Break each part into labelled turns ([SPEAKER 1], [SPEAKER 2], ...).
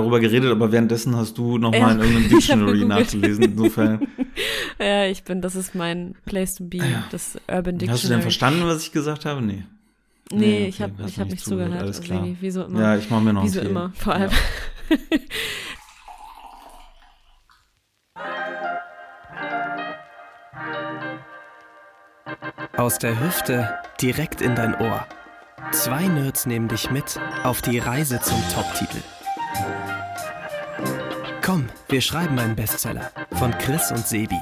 [SPEAKER 1] darüber geredet, aber währenddessen hast du nochmal
[SPEAKER 2] Ja,
[SPEAKER 1] in irgendeinem
[SPEAKER 2] ich
[SPEAKER 1] Dictionary nachgelesen. Insofern,
[SPEAKER 2] Ja, ich bin, das ist mein Place to be,
[SPEAKER 1] Ja.
[SPEAKER 2] das Urban Dictionary.
[SPEAKER 1] hast du denn verstanden, was ich gesagt habe? Nee.
[SPEAKER 2] Nee,
[SPEAKER 1] Nee,
[SPEAKER 2] ich
[SPEAKER 1] okay,
[SPEAKER 2] habe
[SPEAKER 1] hast
[SPEAKER 2] ich hab
[SPEAKER 1] nicht
[SPEAKER 2] nicht
[SPEAKER 1] zugehört,
[SPEAKER 2] zugehört.
[SPEAKER 1] alles klar.
[SPEAKER 2] Seni, wie so immer.
[SPEAKER 1] Ja, ich mache mir noch
[SPEAKER 2] wie so immer, vor allem.
[SPEAKER 1] Ja.
[SPEAKER 3] Aus der Hüfte direkt in dein Ohr. Zwei Nerds nehmen dich mit auf die Reise zum Top-Titel. Wir schreiben einen Bestseller von Chris und Sebi.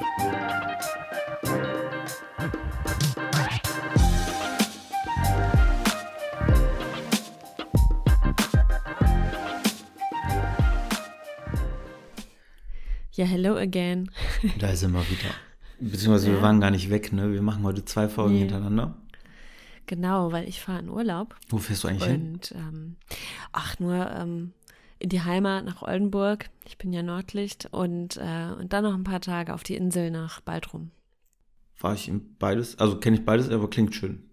[SPEAKER 2] Ja, hello again.
[SPEAKER 1] Da ist immer wieder. Beziehungsweise wir
[SPEAKER 2] Ja.
[SPEAKER 1] waren gar nicht weg, ne? Wir machen heute zwei Folgen
[SPEAKER 2] Nee.
[SPEAKER 1] hintereinander.
[SPEAKER 2] Genau, weil ich fahre in Urlaub.
[SPEAKER 1] Wo fährst du eigentlich hin?
[SPEAKER 2] Und ähm, ach, nur ähm, in die Heimat nach Oldenburg. Ich bin ja Nordlicht und, äh, und dann noch ein paar Tage auf die Insel nach Baltrum.
[SPEAKER 1] War ich in beides? Also kenne ich beides, aber klingt schön.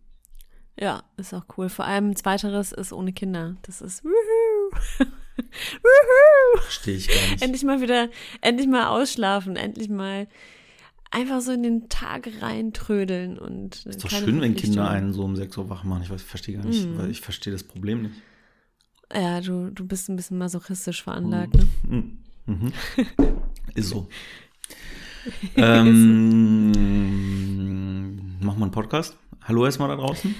[SPEAKER 2] Ja, ist auch cool. Vor allem zweiteres ist ohne Kinder. Das ist wuhu. wuhu.
[SPEAKER 1] Verstehe ich gar nicht.
[SPEAKER 2] Endlich mal wieder, endlich mal ausschlafen, endlich mal einfach so in den Tag reintrödeln und
[SPEAKER 1] ist doch schön, wenn Kinder einen so um 6 Uhr wach machen. Ich verstehe gar nicht,
[SPEAKER 2] Mhm.
[SPEAKER 1] weil ich verstehe das Problem nicht.
[SPEAKER 2] Ja, du, du bist ein bisschen masochistisch veranlagt, ne?
[SPEAKER 1] Mhm. Mhm. Ist so. ähm, machen wir einen Podcast? Hallo erstmal da draußen.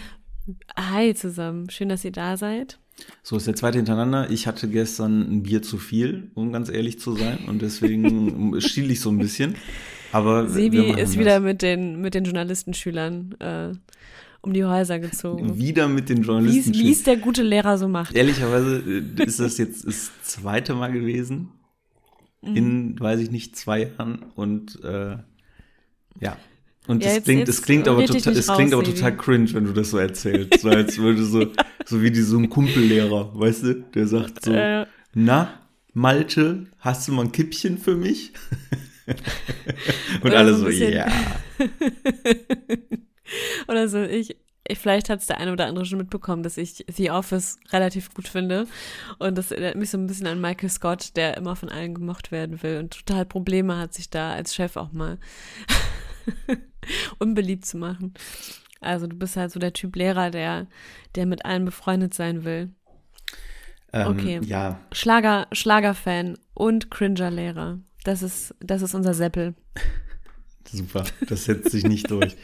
[SPEAKER 2] Hi zusammen, schön, dass ihr da seid.
[SPEAKER 1] So ist der zweite hintereinander. Ich hatte gestern ein Bier zu viel, um ganz ehrlich zu sein. Und deswegen schiel ich so ein bisschen. Aber
[SPEAKER 2] Sebi ist
[SPEAKER 1] das.
[SPEAKER 2] wieder mit den, mit den Journalistenschülern äh, um die Häuser gezogen.
[SPEAKER 1] wieder mit den Journalisten.
[SPEAKER 2] wie es der gute Lehrer so macht.
[SPEAKER 1] Ehrlicherweise äh, ist das jetzt das zweite Mal gewesen.
[SPEAKER 2] Mhm.
[SPEAKER 1] In, weiß ich nicht, zwei Jahren. Und äh, ja. Und
[SPEAKER 2] Ja,
[SPEAKER 1] es klingt, es klingt aber total, es klingt aber total cringe, wenn du das so erzählst. So als würde so, so wie die, so ein Kumpellehrer, weißt du, der sagt so,
[SPEAKER 2] Äh,
[SPEAKER 1] na, Malte, hast du mal ein Kippchen für mich? Und alle
[SPEAKER 2] so
[SPEAKER 1] ja.
[SPEAKER 2] Oder so, ich, ich vielleicht hat es der eine oder andere schon mitbekommen, dass ich The Office relativ gut finde. Und das erinnert mich so ein bisschen an Michael Scott, der immer von allen gemocht werden will und total Probleme hat, sich da als Chef auch mal unbeliebt zu machen. Also du bist halt so der Typ Lehrer, der, der mit allen befreundet sein will.
[SPEAKER 1] Ähm,
[SPEAKER 2] Okay.
[SPEAKER 1] Ja,
[SPEAKER 2] Schlager, Schlagerfan und Cringer-Lehrer. Das ist, das ist unser Seppel.
[SPEAKER 1] Super. Das setzt sich nicht durch.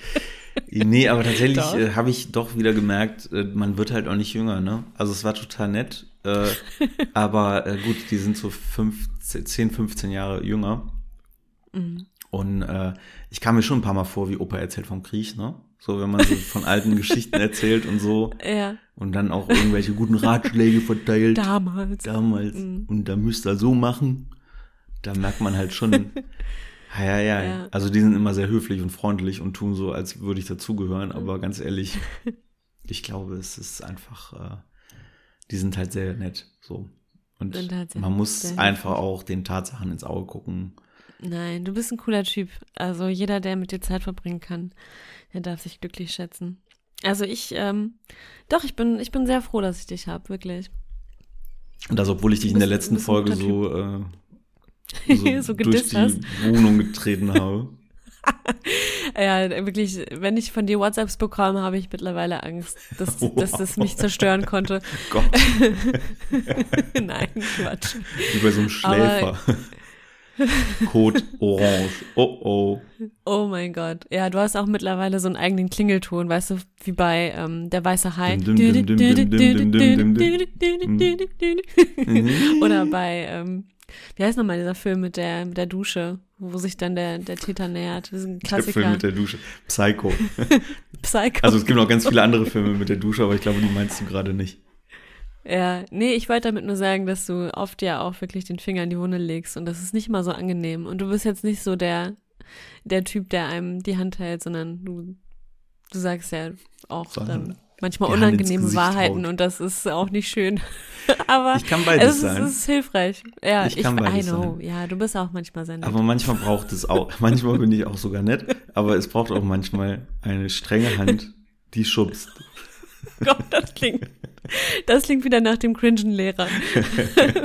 [SPEAKER 1] Nee, aber tatsächlich äh, habe ich doch wieder gemerkt, äh, man wird halt auch nicht jünger, ne? Also es war total nett. Äh, aber äh, gut, die sind so 15, 10, 15 Jahre jünger.
[SPEAKER 2] Mhm.
[SPEAKER 1] Und äh, ich kam mir schon ein paar Mal vor, wie Opa erzählt vom Krieg, ne? So, wenn man so von alten Geschichten erzählt und so.
[SPEAKER 2] Ja,
[SPEAKER 1] Und dann auch irgendwelche guten Ratschläge verteilt.
[SPEAKER 2] damals.
[SPEAKER 1] damals
[SPEAKER 2] Mhm.
[SPEAKER 1] und da müsst ihr so machen. Da merkt man halt schon, ja, ja, ja,
[SPEAKER 2] Ja.
[SPEAKER 1] Also die sind immer sehr höflich und freundlich und tun so, als würde ich dazugehören. Aber ganz ehrlich, ich glaube, es ist einfach, äh, die sind halt sehr nett. So. Und
[SPEAKER 2] halt
[SPEAKER 1] man muss einfach auch den Tatsachen ins Auge gucken.
[SPEAKER 2] Nein, du bist ein cooler Typ. Also jeder, der mit dir Zeit verbringen kann, der darf sich glücklich schätzen. Also ich, ähm, doch, ich bin, ich bin sehr froh, dass ich dich habe, wirklich.
[SPEAKER 1] Und das, obwohl ich dich in der letzten Folge so, äh, so,
[SPEAKER 2] So
[SPEAKER 1] durch die
[SPEAKER 2] hast.
[SPEAKER 1] Wohnung getreten habe.
[SPEAKER 2] Ja, wirklich, wenn ich von dir WhatsApps bekomme, habe ich mittlerweile Angst, dass, dass das mich zerstören konnte.
[SPEAKER 1] Gott,
[SPEAKER 2] Nein, Quatsch.
[SPEAKER 1] wie bei so einem Schläfer. Code Orange. Oh oh.
[SPEAKER 2] Oh mein Gott. Ja, du hast auch mittlerweile so einen eigenen Klingelton, weißt du, wie bei ähm, der weiße Hai.
[SPEAKER 1] Mhm.
[SPEAKER 2] Oder bei, ähm, wie heißt nochmal dieser Film mit der, mit der Dusche, wo sich dann der, der Täter nähert? Das ist ein
[SPEAKER 1] Der Film
[SPEAKER 2] Klassiker.
[SPEAKER 1] mit der Dusche. Psycho.
[SPEAKER 2] Psycho.
[SPEAKER 1] Also es gibt noch ganz viele andere Filme mit der Dusche, aber ich glaube, die meinst du gerade nicht.
[SPEAKER 2] ja, nee, ich wollte damit nur sagen, dass du oft ja auch wirklich den Finger in die Wunde legst und das ist nicht mal so angenehm. Und du bist jetzt nicht so der, der Typ, der einem die Hand hält, sondern du, du sagst ja auch
[SPEAKER 1] Sondern
[SPEAKER 2] dann manchmal
[SPEAKER 1] die
[SPEAKER 2] unangenehme Wahrheiten
[SPEAKER 1] haut.
[SPEAKER 2] und das ist auch nicht schön. Aber
[SPEAKER 1] Ich kann beides
[SPEAKER 2] es ist,
[SPEAKER 1] sein.
[SPEAKER 2] es ist hilfreich. Ja,
[SPEAKER 1] Ich
[SPEAKER 2] ich,
[SPEAKER 1] kann
[SPEAKER 2] I
[SPEAKER 1] beides
[SPEAKER 2] know.
[SPEAKER 1] sein.
[SPEAKER 2] Ja, du bist auch manchmal nett.
[SPEAKER 1] Aber manchmal braucht es auch, manchmal bin ich auch sogar nett, aber es braucht auch manchmal eine strenge Hand, die schubst.
[SPEAKER 2] Gott, das klingt, Das klingt wieder nach dem cringen Lehrer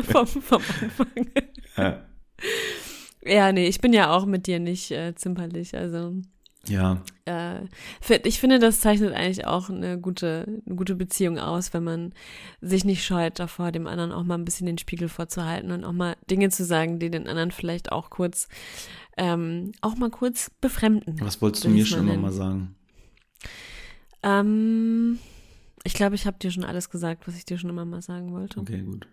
[SPEAKER 2] vom, vom Anfang.
[SPEAKER 1] Ja.
[SPEAKER 2] Ja, nee, ich bin ja auch mit dir nicht äh, zimperlich. Also
[SPEAKER 1] ja.
[SPEAKER 2] äh, ich finde, das zeichnet eigentlich auch eine gute, eine gute Beziehung aus, wenn man sich nicht scheut, davor dem anderen auch mal ein bisschen den Spiegel vorzuhalten und auch mal Dinge zu sagen, die den anderen vielleicht auch kurz, ähm, auch mal kurz befremden.
[SPEAKER 1] Was wolltest du mir schon immer mal sagen?
[SPEAKER 2] Ähm, ich glaube, ich habe dir schon alles gesagt, was ich dir schon immer mal sagen wollte.
[SPEAKER 1] Okay, gut.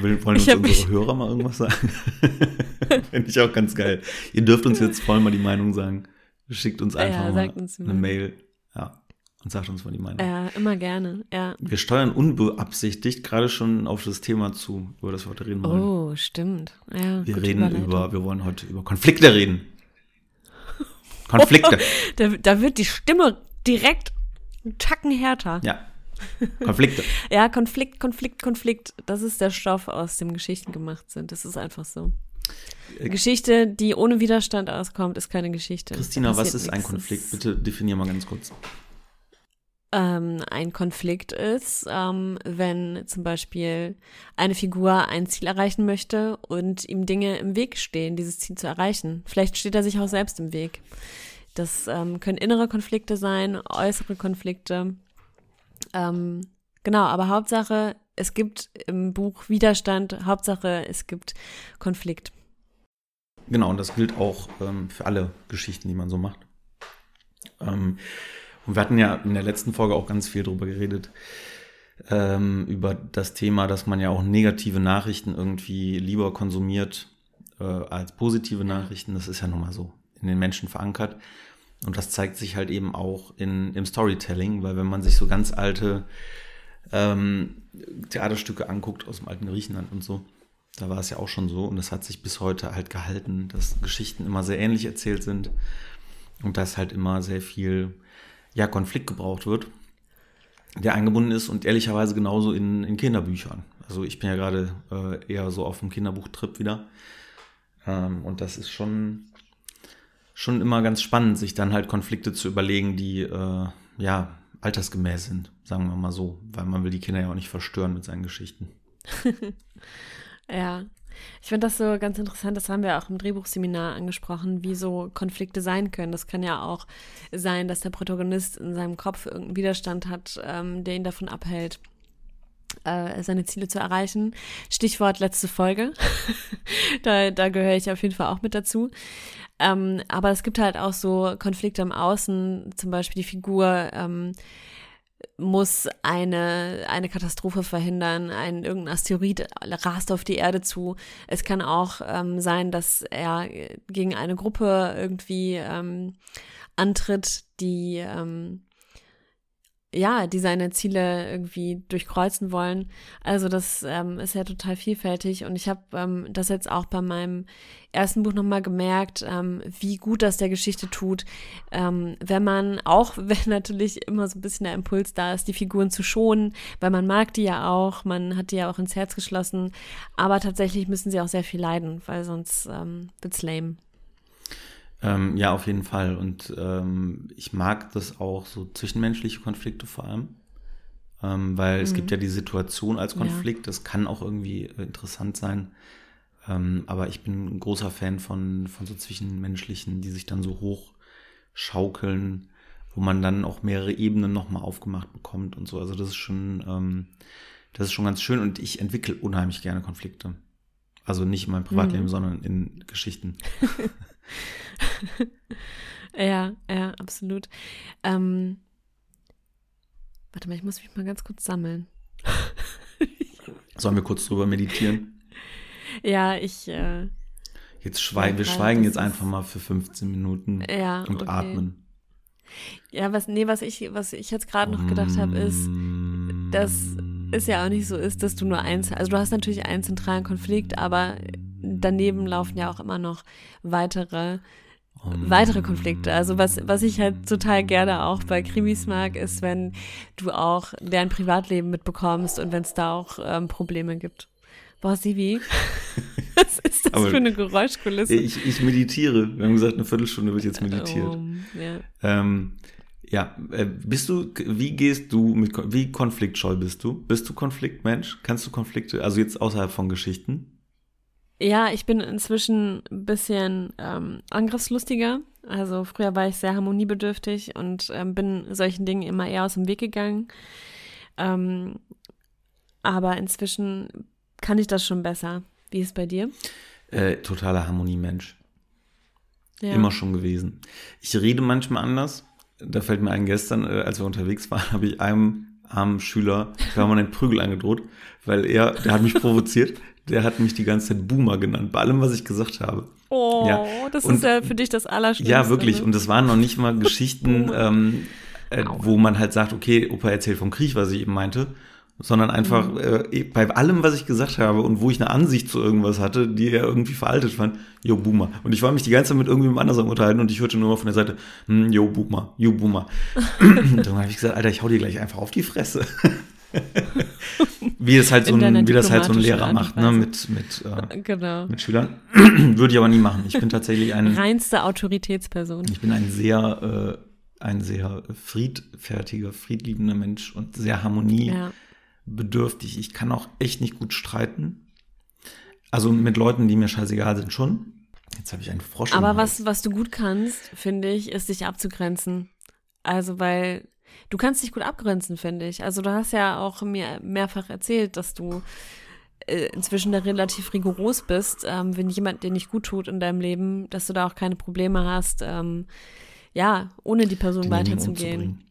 [SPEAKER 1] Will, wollen uns unsere Hörer mal irgendwas sagen? Finde ich auch ganz geil. Ihr dürft uns jetzt voll mal die Meinung sagen. Schickt uns einfach
[SPEAKER 2] Ja,
[SPEAKER 1] mal
[SPEAKER 2] uns
[SPEAKER 1] eine. Mail. Ja. Und sagt uns mal die Meinung.
[SPEAKER 2] Ja, immer gerne, ja.
[SPEAKER 1] Wir steuern unbeabsichtigt gerade schon auf das Thema zu, über das wir heute reden wollen.
[SPEAKER 2] Oh, stimmt. Ja,
[SPEAKER 1] wir reden über, wir wollen heute über Konflikte reden. Konflikte.
[SPEAKER 2] Da, da wird die Stimme direkt einen Tacken härter.
[SPEAKER 1] Ja. Konflikte.
[SPEAKER 2] Ja, Konflikt, Konflikt, Konflikt. Das ist der Stoff, aus dem Geschichten gemacht sind. Das ist einfach so.
[SPEAKER 1] Äh,
[SPEAKER 2] Geschichte, die ohne Widerstand auskommt, ist keine Geschichte.
[SPEAKER 1] Christina, was ist ein
[SPEAKER 2] nichts.
[SPEAKER 1] Konflikt?
[SPEAKER 2] Das-
[SPEAKER 1] Bitte definier mal ganz kurz.
[SPEAKER 2] Ähm, ein Konflikt ist, ähm, wenn zum Beispiel eine Figur ein Ziel erreichen möchte und ihm Dinge im Weg stehen, dieses Ziel zu erreichen. Vielleicht steht er sich auch selbst im Weg. Das ähm, können innere Konflikte sein, äußere Konflikte. Ähm, genau, aber Hauptsache, es gibt im Buch Widerstand, Hauptsache, es gibt Konflikt.
[SPEAKER 1] Genau, und das gilt auch ähm, für alle Geschichten, die man so macht. Ähm, und wir hatten ja in der letzten Folge auch ganz viel drüber geredet, ähm, über das Thema, dass man ja auch negative Nachrichten irgendwie lieber konsumiert äh, als positive Nachrichten. Das ist ja nun mal so in den Menschen verankert. Und das zeigt sich halt eben auch in, im Storytelling, weil wenn man sich so ganz alte ähm, Theaterstücke anguckt aus dem alten Griechenland und so, da war es ja auch schon so und das hat sich bis heute halt gehalten, dass Geschichten immer sehr ähnlich erzählt sind und dass halt immer sehr viel ja, Konflikt gebraucht wird, der eingebunden ist und ehrlicherweise genauso in, in Kinderbüchern. Also ich bin ja gerade äh, eher so auf dem Kinderbuchtrip wieder ähm, und das ist schon, schon immer ganz spannend, sich dann halt Konflikte zu überlegen, die äh, ja altersgemäß sind, sagen wir mal so, weil man will die Kinder ja auch nicht verstören mit seinen Geschichten.
[SPEAKER 2] Ja, ich finde das so ganz interessant, das haben wir auch im Drehbuchseminar angesprochen, wie so Konflikte sein können. Das kann ja auch sein, dass der Protagonist in seinem Kopf irgendeinen Widerstand hat, ähm, der ihn davon abhält, äh, seine Ziele zu erreichen. Stichwort letzte Folge. da, da gehöre ich auf jeden Fall auch mit dazu. Ähm, aber es gibt halt auch so Konflikte im Außen, zum Beispiel die Figur ähm, muss eine, eine Katastrophe verhindern, ein irgendein Asteroid rast auf die Erde zu. Es kann auch ähm, sein, dass er gegen eine Gruppe irgendwie ähm, antritt, die ähm, ja, die seine Ziele irgendwie durchkreuzen wollen. Also das ähm, ist ja total vielfältig und ich habe ähm, das jetzt auch bei meinem ersten Buch nochmal gemerkt, ähm, wie gut das der Geschichte tut, ähm, wenn man, auch wenn natürlich immer so ein bisschen der Impuls da ist, die Figuren zu schonen, weil man mag die ja auch, man hat die ja auch ins Herz geschlossen, aber tatsächlich müssen sie auch sehr viel leiden, weil sonst ähm, wird's lame.
[SPEAKER 1] Ähm, ja, auf jeden Fall. Und ähm, ich mag das auch so zwischenmenschliche Konflikte vor allem. Ähm, weil es
[SPEAKER 2] Mhm.
[SPEAKER 1] gibt ja die Situation als
[SPEAKER 2] Ja.
[SPEAKER 1] Konflikt, das kann auch irgendwie äh, interessant sein. Ähm, aber ich bin ein großer Fan von, von so zwischenmenschlichen, die sich dann so hoch schaukeln, wo man dann auch mehrere Ebenen nochmal aufgemacht bekommt und so. Also das ist schon, ähm, das ist schon ganz schön und ich entwickle unheimlich gerne Konflikte. Also nicht in meinem Privatleben,
[SPEAKER 2] Mhm.
[SPEAKER 1] sondern in Geschichten.
[SPEAKER 2] Ja, ja, absolut. Ähm, warte mal, ich muss mich mal ganz kurz sammeln.
[SPEAKER 1] Sollen wir kurz drüber meditieren?
[SPEAKER 2] Ja, ich, äh,
[SPEAKER 1] Jetzt schweigen, wir schweigen jetzt einfach mal für 15 Minuten
[SPEAKER 2] ja,
[SPEAKER 1] und
[SPEAKER 2] okay.
[SPEAKER 1] atmen.
[SPEAKER 2] Ja, was, nee, was ich, was ich jetzt gerade noch gedacht habe, ist, dass es ja auch nicht so ist, dass du nur eins, also du hast natürlich einen zentralen Konflikt, aber daneben laufen ja auch immer noch weitere, weitere Konflikte. Also was, was ich halt total gerne auch bei Krimis mag, ist, wenn du auch deren Privatleben mitbekommst und wenn es da auch ähm, Probleme gibt. Boah, Sivi, was ist das
[SPEAKER 1] Aber
[SPEAKER 2] für eine Geräuschkulisse?
[SPEAKER 1] Ich, ich meditiere. Wir haben gesagt, eine Viertelstunde wird jetzt meditiert.
[SPEAKER 2] Um, ja.
[SPEAKER 1] Ähm, Ja, äh, bist du, wie gehst du mit, wie konfliktscheu bist du? Bist du Konfliktmensch? Kannst du Konflikte, also jetzt außerhalb von Geschichten?
[SPEAKER 2] Ja, ich bin inzwischen ein bisschen ähm, angriffslustiger. Also früher war ich sehr harmoniebedürftig und ähm, bin solchen Dingen immer eher aus dem Weg gegangen. Ähm, aber inzwischen kann ich das schon besser. Wie ist es bei dir?
[SPEAKER 1] Äh, totaler Harmoniemensch.
[SPEAKER 2] Ja.
[SPEAKER 1] Immer schon gewesen. Ich rede manchmal anders. Da fällt mir ein, gestern, äh, als wir unterwegs waren, habe ich einem armen Schüler permanent Prügel angedroht, weil er, der hat mich provoziert, der hat mich die ganze Zeit Boomer genannt, bei allem, was ich gesagt habe.
[SPEAKER 2] Oh,
[SPEAKER 1] Ja.
[SPEAKER 2] das
[SPEAKER 1] Und-
[SPEAKER 2] ist ja für dich das Allerschlimmste.
[SPEAKER 1] Ja, wirklich.
[SPEAKER 2] ne?
[SPEAKER 1] Und es waren noch nicht mal Geschichten, ähm, äh, wo man halt sagt, okay, Opa erzählt vom Krieg, was ich eben meinte, sondern einfach
[SPEAKER 2] Mhm.
[SPEAKER 1] äh, bei allem, was ich gesagt habe und wo ich eine Ansicht zu irgendwas hatte, die er irgendwie veraltet fand, yo, Boomer. Und ich war mich die ganze Zeit mit irgendjemandem anders am unterhalten und ich hörte nur mal von der Seite, hm, yo, Boomer, yo, Boomer. und dann habe ich gesagt, Alter, ich hau dir gleich einfach auf die Fresse. wie es halt so ein, wie das halt so ein Lehrer macht, ne, mit, mit, äh,
[SPEAKER 2] Genau.
[SPEAKER 1] mit Schülern. Würde ich aber nie machen. Ich bin tatsächlich ein,
[SPEAKER 2] Reinste Autoritätsperson.
[SPEAKER 1] ich bin ein sehr, äh, ein sehr friedfertiger, friedliebender Mensch und sehr harmoniebedürftig.
[SPEAKER 2] Ja.
[SPEAKER 1] Ich kann auch echt nicht gut streiten. Also mit Leuten, die mir scheißegal sind, schon. Jetzt habe ich einen Frosch.
[SPEAKER 2] Aber was, was du gut kannst, finde ich, ist dich abzugrenzen. Also, weil du kannst dich gut abgrenzen, finde ich. Also, du hast ja auch mir mehrfach erzählt, dass du äh, inzwischen da relativ rigoros bist, ähm, wenn jemand dir nicht gut tut in deinem Leben, dass du da auch keine Probleme hast, ähm, ja, ohne die Person
[SPEAKER 1] denjenigen
[SPEAKER 2] weiterzugehen,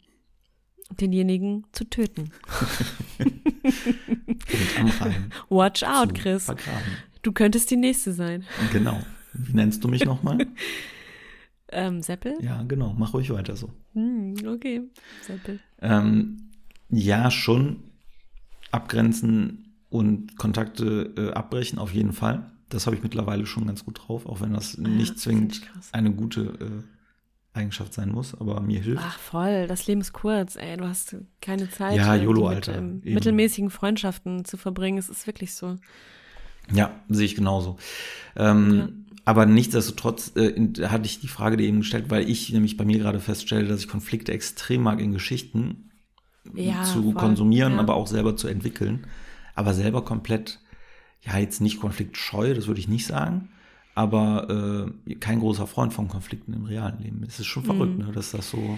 [SPEAKER 2] denjenigen zu töten. Watch out, Chris.
[SPEAKER 1] Vergraben.
[SPEAKER 2] Du könntest die nächste sein.
[SPEAKER 1] Genau. Wie nennst du mich nochmal?
[SPEAKER 2] Ähm, Seppel?
[SPEAKER 1] ja, genau. Mach ruhig weiter so.
[SPEAKER 2] Hm, okay, Seppel.
[SPEAKER 1] Ähm, ja, schon abgrenzen und Kontakte äh, abbrechen, auf jeden Fall. Das habe ich mittlerweile schon ganz gut drauf, auch wenn das
[SPEAKER 2] Ja,
[SPEAKER 1] nicht
[SPEAKER 2] das
[SPEAKER 1] zwingend eine gute äh, Eigenschaft sein muss, aber mir hilft.
[SPEAKER 2] Ach voll, das Leben ist kurz, ey. Du hast keine Zeit,
[SPEAKER 1] Ja, YOLO,
[SPEAKER 2] mit, ähm, mittelmäßigen Freundschaften zu verbringen. Es ist wirklich so.
[SPEAKER 1] Ja, sehe ich genauso. Ähm, Aber nichtsdestotrotz äh, hatte ich die Frage dir eben gestellt, weil ich nämlich bei mir gerade feststelle, dass ich Konflikte extrem mag in Geschichten
[SPEAKER 2] Ja,
[SPEAKER 1] zu
[SPEAKER 2] voll,
[SPEAKER 1] konsumieren,
[SPEAKER 2] ja.
[SPEAKER 1] aber auch selber zu entwickeln. Aber selber komplett, ja, jetzt nicht konfliktscheu, das würde ich nicht sagen, aber äh, kein großer Freund von Konflikten im realen Leben. Es ist schon verrückt,
[SPEAKER 2] Mhm.
[SPEAKER 1] ne, dass das so.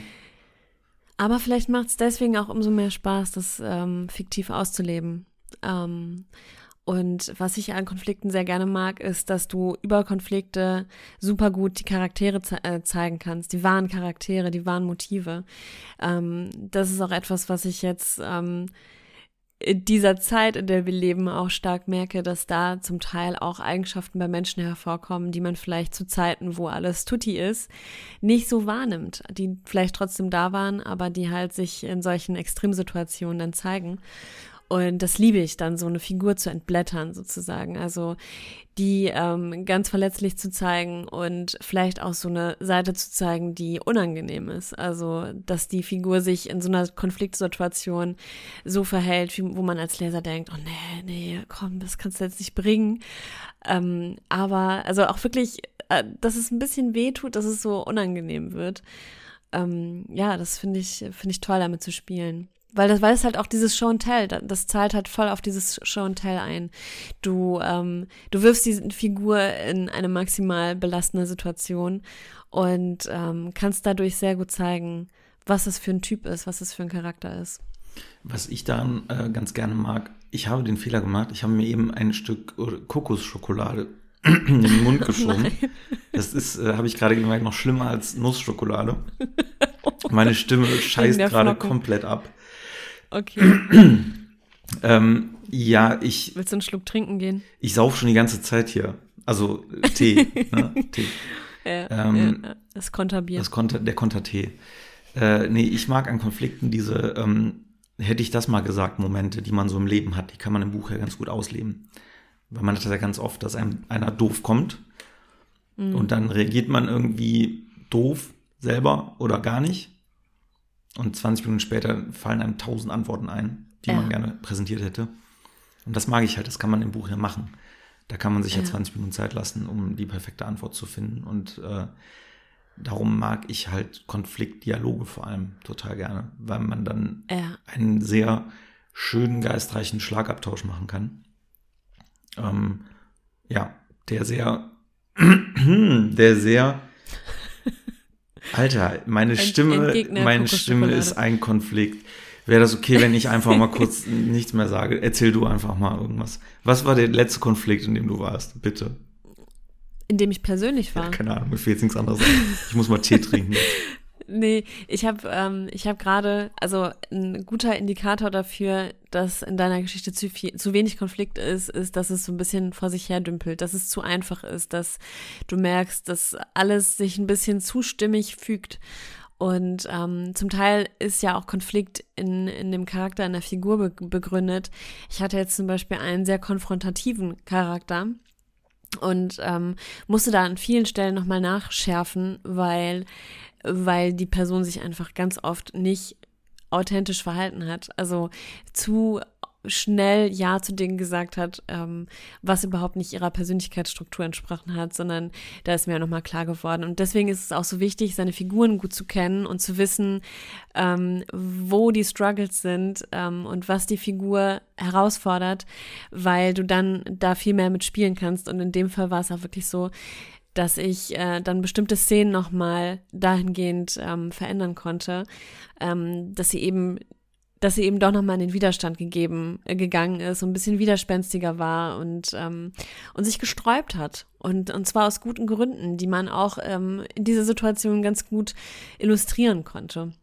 [SPEAKER 2] Aber vielleicht macht es deswegen auch umso mehr Spaß, das ähm, fiktiv auszuleben. Ähm, und was ich an Konflikten sehr gerne mag, ist, dass du über Konflikte super gut die Charaktere ze äh, zeigen kannst, die wahren Charaktere, die wahren Motive. Ähm, das ist auch etwas, was ich jetzt ähm, in dieser Zeit, in der wir leben, auch stark merke, dass da zum Teil auch Eigenschaften bei Menschen hervorkommen, die man vielleicht zu Zeiten, wo alles tutti ist, nicht so wahrnimmt, die vielleicht trotzdem da waren, aber die halt sich in solchen Extremsituationen dann zeigen. Und das liebe ich dann, so eine Figur zu entblättern, sozusagen. Also die ähm, ganz verletzlich zu zeigen und vielleicht auch so eine Seite zu zeigen, die unangenehm ist. Also, dass die Figur sich in so einer Konfliktsituation so verhält, wie, wo man als Leser denkt, oh nee, nee, komm, das kannst du jetzt nicht bringen. Ähm, aber, also auch wirklich, äh, dass es ein bisschen weh tut, dass es so unangenehm wird. Ähm, ja, das finde ich, finde ich toll, damit zu spielen. Weil das, weil es halt auch dieses Show and Tell, da- das zahlt halt voll auf dieses Show and Tell ein. Du, ähm, du wirfst diese Figur in eine maximal belastende Situation und ähm, kannst dadurch sehr gut zeigen, was es für ein Typ ist, was es für ein Charakter ist.
[SPEAKER 1] Was ich daran äh, ganz gerne mag, ich habe den Fehler gemacht, ich habe mir eben ein Stück äh, Kokosschokolade in den Mund geschoben.
[SPEAKER 2] Nein.
[SPEAKER 1] Das ist, äh, habe ich gerade gemerkt, noch schlimmer als Nussschokolade. Meine Stimme scheißt gerade komplett ab.
[SPEAKER 2] Okay.
[SPEAKER 1] Ähm, ja, ich,
[SPEAKER 2] Willst du einen Schluck trinken gehen?
[SPEAKER 1] ich sauf schon die ganze Zeit hier. Also äh, Tee. ne? Tee.
[SPEAKER 2] Ja,
[SPEAKER 1] Ähm,
[SPEAKER 2] ja, das Konterbier.
[SPEAKER 1] Das Konter, der Kontertee. Äh, nee, ich mag an Konflikten diese, ähm, hätte ich das mal gesagt, Momente, die man so im Leben hat, die kann man im Buch ja ganz gut ausleben. Weil man hat das ja ganz oft, dass einem einer doof kommt und dann reagiert man irgendwie doof selber oder gar nicht. Und 20 Minuten später fallen einem tausend Antworten ein, die
[SPEAKER 2] Ja.
[SPEAKER 1] man gerne präsentiert hätte. Und das mag ich halt, das kann man im Buch ja machen. Da kann man sich ja,
[SPEAKER 2] Ja.
[SPEAKER 1] 20 Minuten Zeit lassen, um die perfekte Antwort zu finden. Und äh, darum mag ich halt Konfliktdialoge vor allem total gerne, weil man dann
[SPEAKER 2] Ja.
[SPEAKER 1] einen sehr schönen, geistreichen Schlagabtausch machen kann. Ähm, ja, der sehr, der sehr, Alter, meine
[SPEAKER 2] Ent-
[SPEAKER 1] Stimme, meine. Stimme ist ein Konflikt. Wäre das okay, wenn ich einfach mal kurz nichts mehr sage? Erzähl du einfach mal irgendwas. Was war der letzte Konflikt, in dem du warst? Bitte.
[SPEAKER 2] In dem ich persönlich war.
[SPEAKER 1] Ja, keine Ahnung, mir fehlt nichts anderes. ein. Ich muss mal Tee trinken.
[SPEAKER 2] Nee, ich habe ähm, ich habe gerade, also ein guter Indikator dafür, dass in deiner Geschichte zu viel, zu wenig Konflikt ist, ist, dass es so ein bisschen vor sich her dümpelt, dass es zu einfach ist, dass du merkst, dass alles sich ein bisschen zu stimmig fügt. Und ähm, zum Teil ist ja auch Konflikt in, in dem Charakter, in der Figur be begründet. Ich hatte jetzt zum Beispiel einen sehr konfrontativen Charakter und ähm, musste da an vielen Stellen nochmal nachschärfen, weil weil die Person sich einfach ganz oft nicht authentisch verhalten hat. Also zu schnell Ja zu Dingen gesagt hat, ähm, was überhaupt nicht ihrer Persönlichkeitsstruktur entsprochen hat, sondern da ist mir nochmal klar geworden. Und deswegen ist es auch so wichtig, seine Figuren gut zu kennen und zu wissen, ähm, wo die Struggles sind ähm, und was die Figur herausfordert, weil du dann da viel mehr mitspielen kannst. Und in dem Fall war es auch wirklich so, dass ich äh, dann bestimmte Szenen nochmal dahingehend ähm, verändern konnte, ähm, dass sie eben, dass sie eben doch nochmal in den Widerstand gegeben, äh, gegangen ist und ein bisschen widerspenstiger war und, ähm, und sich gesträubt hat. Und, und zwar aus guten Gründen, die man auch ähm, in dieser Situation ganz gut illustrieren konnte.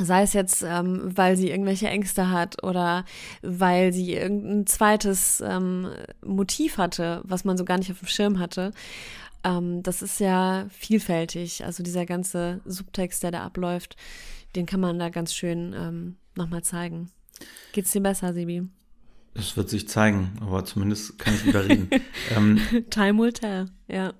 [SPEAKER 2] Sei es jetzt, ähm, weil sie irgendwelche Ängste hat oder weil sie irgendein zweites ähm, Motiv hatte, was man so gar nicht auf dem Schirm hatte. Ähm, das ist ja vielfältig. Also dieser ganze Subtext, der da abläuft, den kann man da ganz schön ähm, nochmal zeigen. Geht's dir besser, Sibi?
[SPEAKER 1] Das wird sich zeigen, aber zumindest kann ich wieder reden. ähm,
[SPEAKER 2] Time will tell, ja.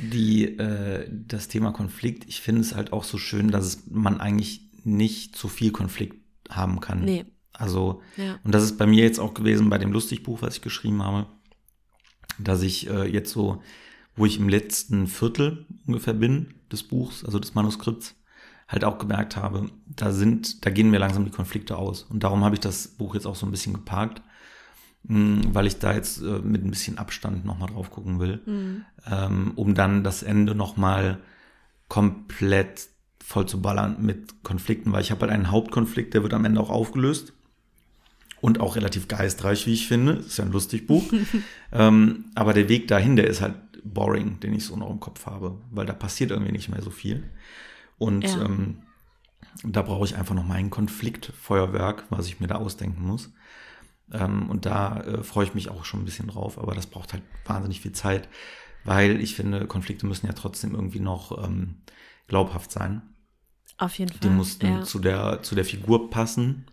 [SPEAKER 1] die, äh, das Thema Konflikt, ich finde es halt auch so schön, dass es, man eigentlich nicht zu viel Konflikt haben kann.
[SPEAKER 2] Nee,
[SPEAKER 1] Also,
[SPEAKER 2] ja.
[SPEAKER 1] und das ist bei mir jetzt auch gewesen bei dem Lustigbuch, was ich geschrieben habe, dass ich äh, jetzt so, wo ich im letzten Viertel ungefähr bin des Buchs, also des Manuskripts, halt auch gemerkt habe, da sind, da gehen mir langsam die Konflikte aus. Und darum habe ich das Buch jetzt auch so ein bisschen geparkt, mh, weil ich da jetzt äh, mit ein bisschen Abstand nochmal drauf gucken will,
[SPEAKER 2] Mhm.
[SPEAKER 1] ähm, um dann das Ende nochmal komplett voll zu ballern mit Konflikten, weil ich habe halt einen Hauptkonflikt, der wird am Ende auch aufgelöst und auch relativ geistreich, wie ich finde. Ist ja ein lustig Buch. ähm, aber der Weg dahin, der ist halt boring, den ich so noch im Kopf habe, weil da passiert irgendwie nicht mehr so viel. Und
[SPEAKER 2] Ja.
[SPEAKER 1] ähm, da brauche ich einfach noch mal ein Konfliktfeuerwerk, was ich mir da ausdenken muss. Ähm, und da äh, freue ich mich auch schon ein bisschen drauf, aber das braucht halt wahnsinnig viel Zeit, weil ich finde, Konflikte müssen ja trotzdem irgendwie noch ähm, glaubhaft sein.
[SPEAKER 2] Auf jeden Fall.
[SPEAKER 1] Die mussten
[SPEAKER 2] ja,
[SPEAKER 1] zu, der, zu der Figur passen.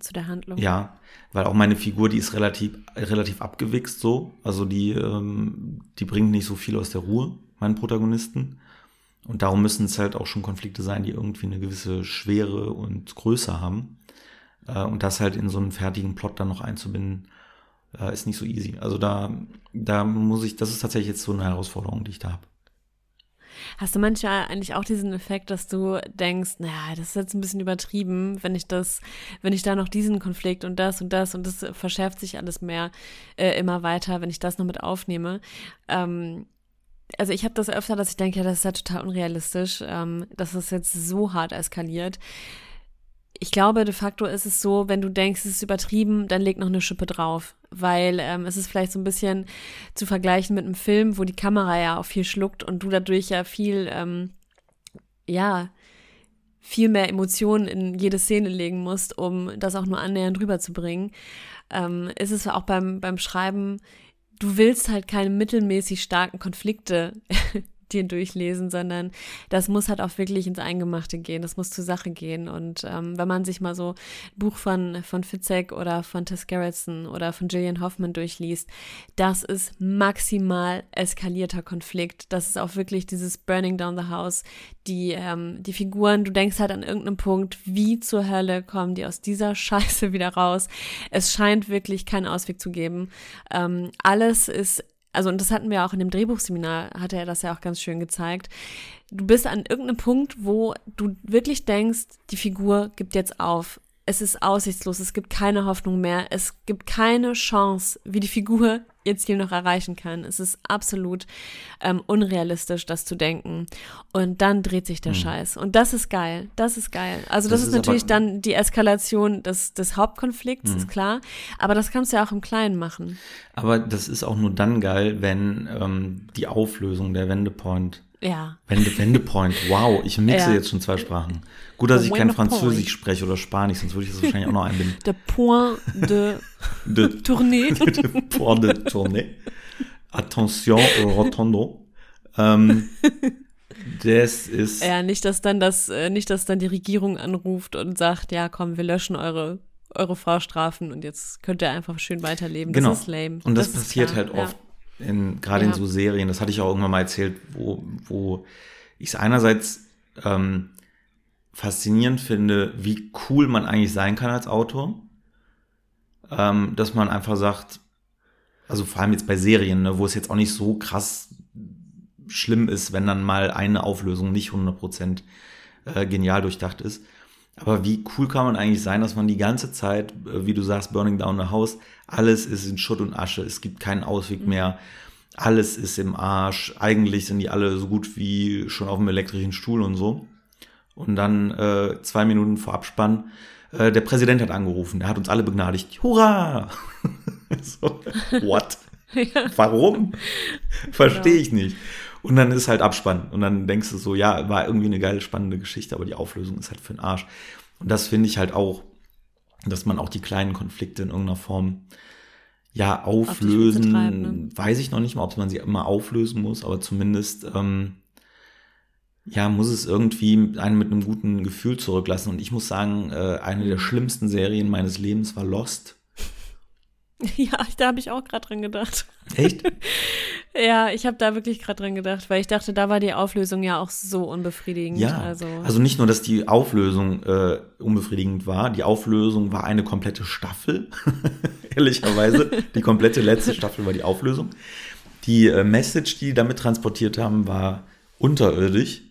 [SPEAKER 2] Zu der Handlung.
[SPEAKER 1] Ja, weil auch meine Figur, die ist relativ, relativ abgewichst so. Also die, ähm, die bringt nicht so viel aus der Ruhe, meinen Protagonisten. Und darum müssen es halt auch schon Konflikte sein, die irgendwie eine gewisse Schwere und Größe haben. Äh, und das halt in so einen fertigen Plot dann noch einzubinden, äh, ist nicht so easy. Also da, da muss ich, das ist tatsächlich jetzt so eine Herausforderung, die ich da habe.
[SPEAKER 2] Hast du manchmal eigentlich auch diesen Effekt, dass du denkst, naja, das ist jetzt ein bisschen übertrieben, wenn ich das, wenn ich da noch diesen Konflikt und das und das und das verschärft sich alles mehr äh, immer weiter, wenn ich das noch mit aufnehme. Ähm, also ich habe das öfter, dass ich denke, ja, das ist ja total unrealistisch, ähm, dass es jetzt so hart eskaliert. Ich glaube, de facto ist es so, wenn du denkst, es ist übertrieben, dann leg noch eine Schippe drauf. Weil ähm, es ist vielleicht so ein bisschen zu vergleichen mit einem Film, wo die Kamera ja auch viel schluckt und du dadurch ja viel, ähm, ja, viel mehr Emotionen in jede Szene legen musst, um das auch nur annähernd rüberzubringen. Ähm, ist es auch beim, beim Schreiben, du willst halt keine mittelmäßig starken Konflikte dir durchlesen, sondern das muss halt auch wirklich ins Eingemachte gehen, das muss zur Sache gehen. Und ähm, wenn man sich mal so ein Buch von, von Fitzek oder von Tess Gerritsen oder von Gillian Hoffman durchliest, das ist maximal eskalierter Konflikt. Das ist auch wirklich dieses Burning Down the House. Die, ähm, die Figuren, du denkst halt an irgendeinem Punkt, wie zur Hölle kommen die aus dieser Scheiße wieder raus? Es scheint wirklich keinen Ausweg zu geben. Ähm, alles ist also und das hatten wir auch in dem Drehbuchseminar, hatte er das ja auch ganz schön gezeigt. Du bist an irgendeinem Punkt, wo du wirklich denkst, die Figur gibt jetzt auf es ist aussichtslos, es gibt keine Hoffnung mehr, es gibt keine Chance, wie die Figur jetzt hier noch erreichen kann. Es ist absolut ähm, unrealistisch, das zu denken. Und dann dreht sich der hm. Scheiß. Und das ist geil. Das ist geil. Also das, das ist, ist, natürlich dann die Eskalation des, des Hauptkonflikts, hm. ist klar. Aber das kannst du ja auch im Kleinen machen.
[SPEAKER 1] Aber das ist auch nur dann geil, wenn ähm, die Auflösung der Wendepoint
[SPEAKER 2] ja.
[SPEAKER 1] Wende, Wendepoint, wow, ich mixe ja. jetzt schon zwei Sprachen. Gut, dass ich kein Französisch spreche oder Spanisch, sonst würde ich das wahrscheinlich auch noch einbinden.
[SPEAKER 2] Der Point de, de Tournée.
[SPEAKER 1] De Point de Tournée. Attention, rotondo. Ähm, das ist.
[SPEAKER 2] Ja, nicht, dass dann das, äh, nicht, dass dann die Regierung anruft und sagt, ja, komm, wir löschen eure eure Vorstrafen und jetzt könnt ihr einfach schön weiterleben.
[SPEAKER 1] Genau.
[SPEAKER 2] Das ist lame.
[SPEAKER 1] Und das, das passiert halt oft gerade ja. in so Serien, das hatte ich auch irgendwann mal erzählt, wo, wo ich es einerseits ähm, faszinierend finde, wie cool man eigentlich sein kann als Autor. Ähm, dass man einfach sagt, also vor allem jetzt bei Serien, ne, wo es jetzt auch nicht so krass schlimm ist, wenn dann mal eine Auflösung nicht 100% äh, genial durchdacht ist. Aber wie cool kann man eigentlich sein, dass man die ganze Zeit, äh, wie du sagst, Burning Down the House, alles ist in Schutt und Asche, es gibt keinen Ausweg mhm. mehr, alles ist im Arsch, eigentlich sind die alle so gut wie schon auf dem elektrischen Stuhl und so. Und dann äh, zwei Minuten vor Abspann, äh, der Präsident hat angerufen, er hat uns alle begnadigt. Hurra! so, what? ja. Warum? Verstehe ich nicht. Und dann ist halt Abspann. Und dann denkst du so, ja, war irgendwie eine geile, spannende Geschichte, aber die Auflösung ist halt für den Arsch. Und das finde ich halt auch, dass man auch die kleinen Konflikte in irgendeiner Form ja auflösen. Treiben, ne? Weiß ich noch nicht mal, ob man sie immer auflösen muss, aber zumindest ähm, ja, muss es irgendwie einen mit einem guten Gefühl zurücklassen. Und ich muss sagen, äh, eine der schlimmsten Serien meines Lebens war Lost.
[SPEAKER 2] Ja, da habe ich auch gerade dran gedacht.
[SPEAKER 1] Echt?
[SPEAKER 2] ja, ich habe da wirklich gerade dran gedacht, weil ich dachte, da war die Auflösung ja auch so unbefriedigend.
[SPEAKER 1] Ja, also, also nicht nur, dass die Auflösung äh, unbefriedigend war, die Auflösung war eine komplette Staffel, ehrlicherweise. die komplette letzte Staffel war die Auflösung. Die äh, Message, die die damit transportiert haben, war unterirdisch.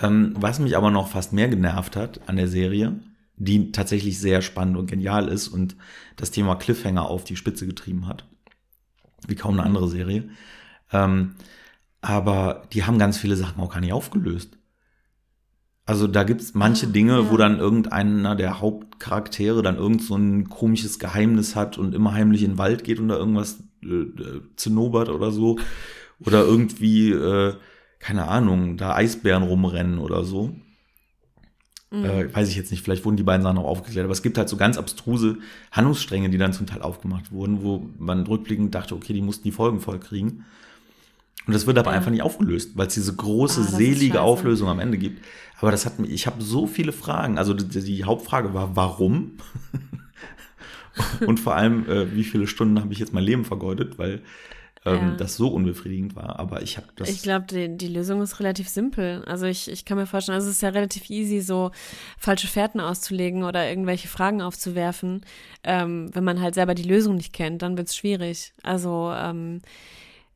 [SPEAKER 1] Ähm, was mich aber noch fast mehr genervt hat an der Serie, die tatsächlich sehr spannend und genial ist und das Thema Cliffhanger auf die Spitze getrieben hat. Wie kaum eine andere Serie. Ähm, aber die haben ganz viele Sachen auch gar nicht aufgelöst. Also da gibt's manche Dinge, ja. wo dann irgendeiner der Hauptcharaktere dann irgend so ein komisches Geheimnis hat und immer heimlich in den Wald geht und da irgendwas äh, äh zinnobert oder so. Oder irgendwie, äh, keine Ahnung, da Eisbären rumrennen oder so. Mhm. Äh, weiß ich jetzt nicht, vielleicht wurden die beiden Sachen noch aufgeklärt, aber es gibt halt so ganz abstruse Handlungsstränge, die dann zum Teil aufgemacht wurden, wo man rückblickend dachte, okay, die mussten die Folgen voll kriegen. Und das wird aber ja. einfach nicht aufgelöst, weil es diese große, ah, selige Auflösung am Ende gibt. Aber das hat mich, ich habe so viele Fragen. Also die, die Hauptfrage war, warum? Und vor allem, äh, wie viele Stunden habe ich jetzt mein Leben vergeudet, weil ähm, ja. das so unbefriedigend war. Aber ich habe das.
[SPEAKER 2] Ich glaube, die, die, Lösung ist relativ simpel. Also ich, ich kann mir vorstellen, also es ist ja relativ easy, so falsche Fährten auszulegen oder irgendwelche Fragen aufzuwerfen. Ähm, wenn man halt selber die Lösung nicht kennt, dann wird es schwierig. Also ähm,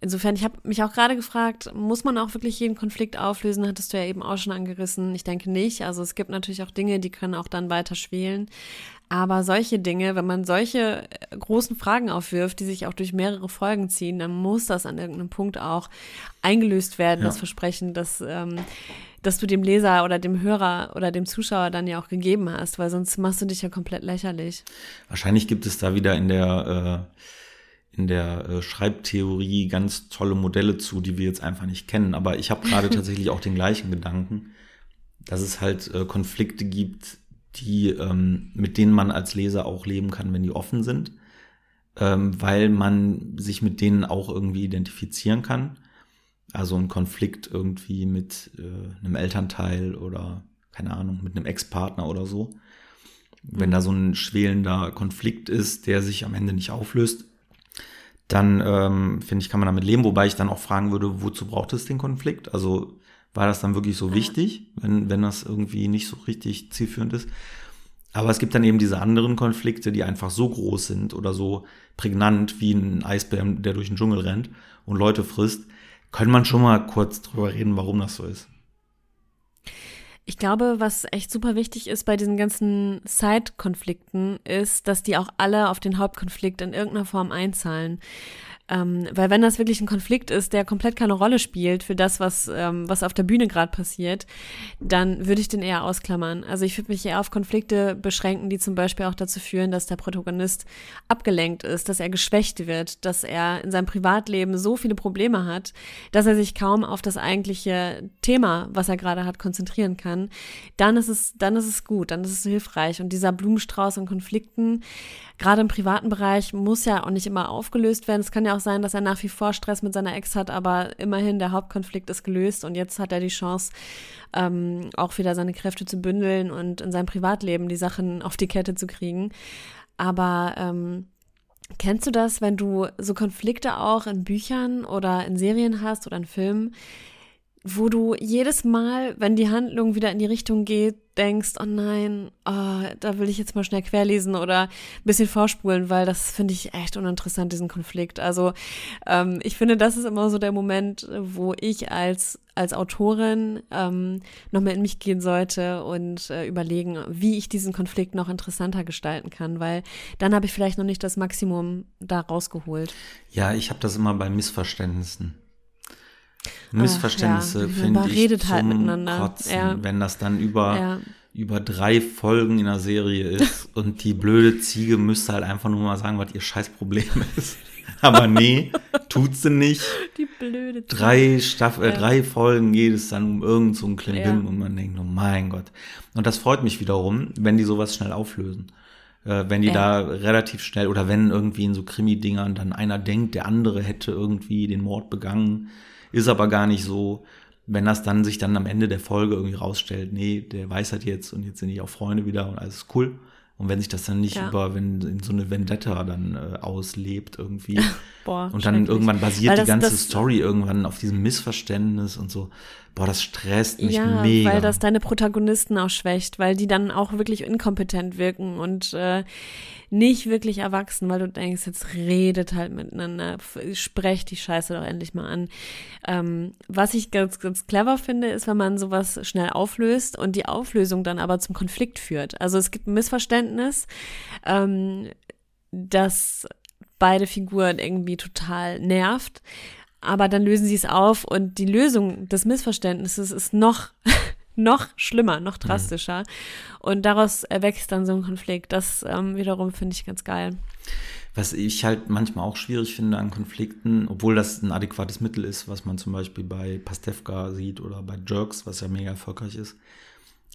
[SPEAKER 2] Insofern, ich habe mich auch gerade gefragt, muss man auch wirklich jeden Konflikt auflösen? Hattest du ja eben auch schon angerissen. Ich denke nicht. Also es gibt natürlich auch Dinge, die können auch dann weiter schwelen. Aber solche Dinge, wenn man solche äh, großen Fragen aufwirft, die sich auch durch mehrere Folgen ziehen, dann muss das an irgendeinem Punkt auch eingelöst werden, ja. das Versprechen, dass, ähm, dass du dem Leser oder dem Hörer oder dem Zuschauer dann ja auch gegeben hast, weil sonst machst du dich ja komplett lächerlich.
[SPEAKER 1] Wahrscheinlich gibt es da wieder in der äh in der äh, Schreibtheorie ganz tolle Modelle zu, die wir jetzt einfach nicht kennen. Aber ich habe gerade tatsächlich auch den gleichen Gedanken, dass es halt äh, Konflikte gibt, die ähm, mit denen man als Leser auch leben kann, wenn die offen sind, ähm, weil man sich mit denen auch irgendwie identifizieren kann. Also ein Konflikt irgendwie mit äh, einem Elternteil oder keine Ahnung mit einem Ex-Partner oder so. Wenn da so ein schwelender Konflikt ist, der sich am Ende nicht auflöst, dann ähm, finde ich, kann man damit leben, wobei ich dann auch fragen würde, wozu braucht es den Konflikt? Also war das dann wirklich so wichtig, wenn, wenn das irgendwie nicht so richtig zielführend ist? Aber es gibt dann eben diese anderen Konflikte, die einfach so groß sind oder so prägnant wie ein Eisbär, der durch den Dschungel rennt und Leute frisst. Können man schon mal kurz drüber reden, warum das so ist.
[SPEAKER 2] Ich glaube, was echt super wichtig ist bei diesen ganzen Side-Konflikten, ist, dass die auch alle auf den Hauptkonflikt in irgendeiner Form einzahlen. Ähm, weil wenn das wirklich ein Konflikt ist, der komplett keine Rolle spielt für das, was, ähm, was auf der Bühne gerade passiert, dann würde ich den eher ausklammern. Also ich würde mich eher auf Konflikte beschränken, die zum Beispiel auch dazu führen, dass der Protagonist abgelenkt ist, dass er geschwächt wird, dass er in seinem Privatleben so viele Probleme hat, dass er sich kaum auf das eigentliche Thema, was er gerade hat, konzentrieren kann. Dann ist es, dann ist es gut, dann ist es hilfreich. Und dieser Blumenstrauß an Konflikten, gerade im privaten Bereich, muss ja auch nicht immer aufgelöst werden. Es kann ja auch sein, dass er nach wie vor Stress mit seiner Ex hat, aber immerhin der Hauptkonflikt ist gelöst und jetzt hat er die Chance, ähm, auch wieder seine Kräfte zu bündeln und in seinem Privatleben die Sachen auf die Kette zu kriegen. Aber ähm, kennst du das, wenn du so Konflikte auch in Büchern oder in Serien hast oder in Filmen, wo du jedes Mal, wenn die Handlung wieder in die Richtung geht, denkst, oh nein, oh, da will ich jetzt mal schnell querlesen oder ein bisschen vorspulen, weil das finde ich echt uninteressant, diesen Konflikt. Also ähm, ich finde, das ist immer so der Moment, wo ich als, als Autorin ähm, noch mehr in mich gehen sollte und äh, überlegen, wie ich diesen Konflikt noch interessanter gestalten kann, weil dann habe ich vielleicht noch nicht das Maximum da rausgeholt.
[SPEAKER 1] Ja, ich habe das immer bei Missverständnissen. Missverständnisse
[SPEAKER 2] ja.
[SPEAKER 1] finde ich
[SPEAKER 2] redet
[SPEAKER 1] zum
[SPEAKER 2] halt miteinander.
[SPEAKER 1] Kotzen,
[SPEAKER 2] Ja.
[SPEAKER 1] wenn das dann über,
[SPEAKER 2] Ja.
[SPEAKER 1] über drei Folgen in der Serie ist und die blöde Ziege müsste halt einfach nur mal sagen, was ihr scheiß Problem ist. Aber nee, tut sie nicht.
[SPEAKER 2] Die blöde
[SPEAKER 1] Drei Staff äh, drei Folgen geht es dann um irgend so ein Klimbim
[SPEAKER 2] Ja.
[SPEAKER 1] und man denkt, oh mein Gott. Und das freut mich wiederum, wenn die sowas schnell auflösen. Äh, wenn die
[SPEAKER 2] Ja.
[SPEAKER 1] da relativ schnell oder wenn irgendwie in so Krimi-Dingern dann einer denkt, der andere hätte irgendwie den Mord begangen, ist aber gar nicht so. Wenn das dann sich dann am Ende der Folge irgendwie rausstellt, nee, der weiß halt jetzt und jetzt sind die auch Freunde wieder und alles ist cool. Und wenn sich das dann nicht
[SPEAKER 2] Ja.
[SPEAKER 1] über, wenn in so eine Vendetta dann äh, auslebt irgendwie,
[SPEAKER 2] Boah,
[SPEAKER 1] und dann irgendwann basiert
[SPEAKER 2] Weil
[SPEAKER 1] die
[SPEAKER 2] das-
[SPEAKER 1] ganze
[SPEAKER 2] das-
[SPEAKER 1] Story irgendwann auf diesem Missverständnis und so. Boah, das stresst mich
[SPEAKER 2] ja,
[SPEAKER 1] mega.
[SPEAKER 2] weil das deine Protagonisten auch schwächt, weil die dann auch wirklich inkompetent wirken und äh, nicht wirklich erwachsen, weil du denkst, jetzt redet halt miteinander, sprecht die Scheiße doch endlich mal an. Ähm, was ich ganz, ganz clever finde, ist, wenn man sowas schnell auflöst und die Auflösung dann aber zum Konflikt führt. Also es gibt ein Missverständnis, ähm, das beide Figuren irgendwie total nervt. Aber dann lösen sie es auf und die Lösung des Missverständnisses ist noch, noch schlimmer, noch drastischer. Und daraus erwächst dann so ein Konflikt. Das ähm, wiederum finde ich ganz geil.
[SPEAKER 1] Was ich halt manchmal auch schwierig finde an Konflikten, obwohl das ein adäquates Mittel ist, was man zum Beispiel bei Pastewka sieht oder bei Jerks, was ja mega erfolgreich ist,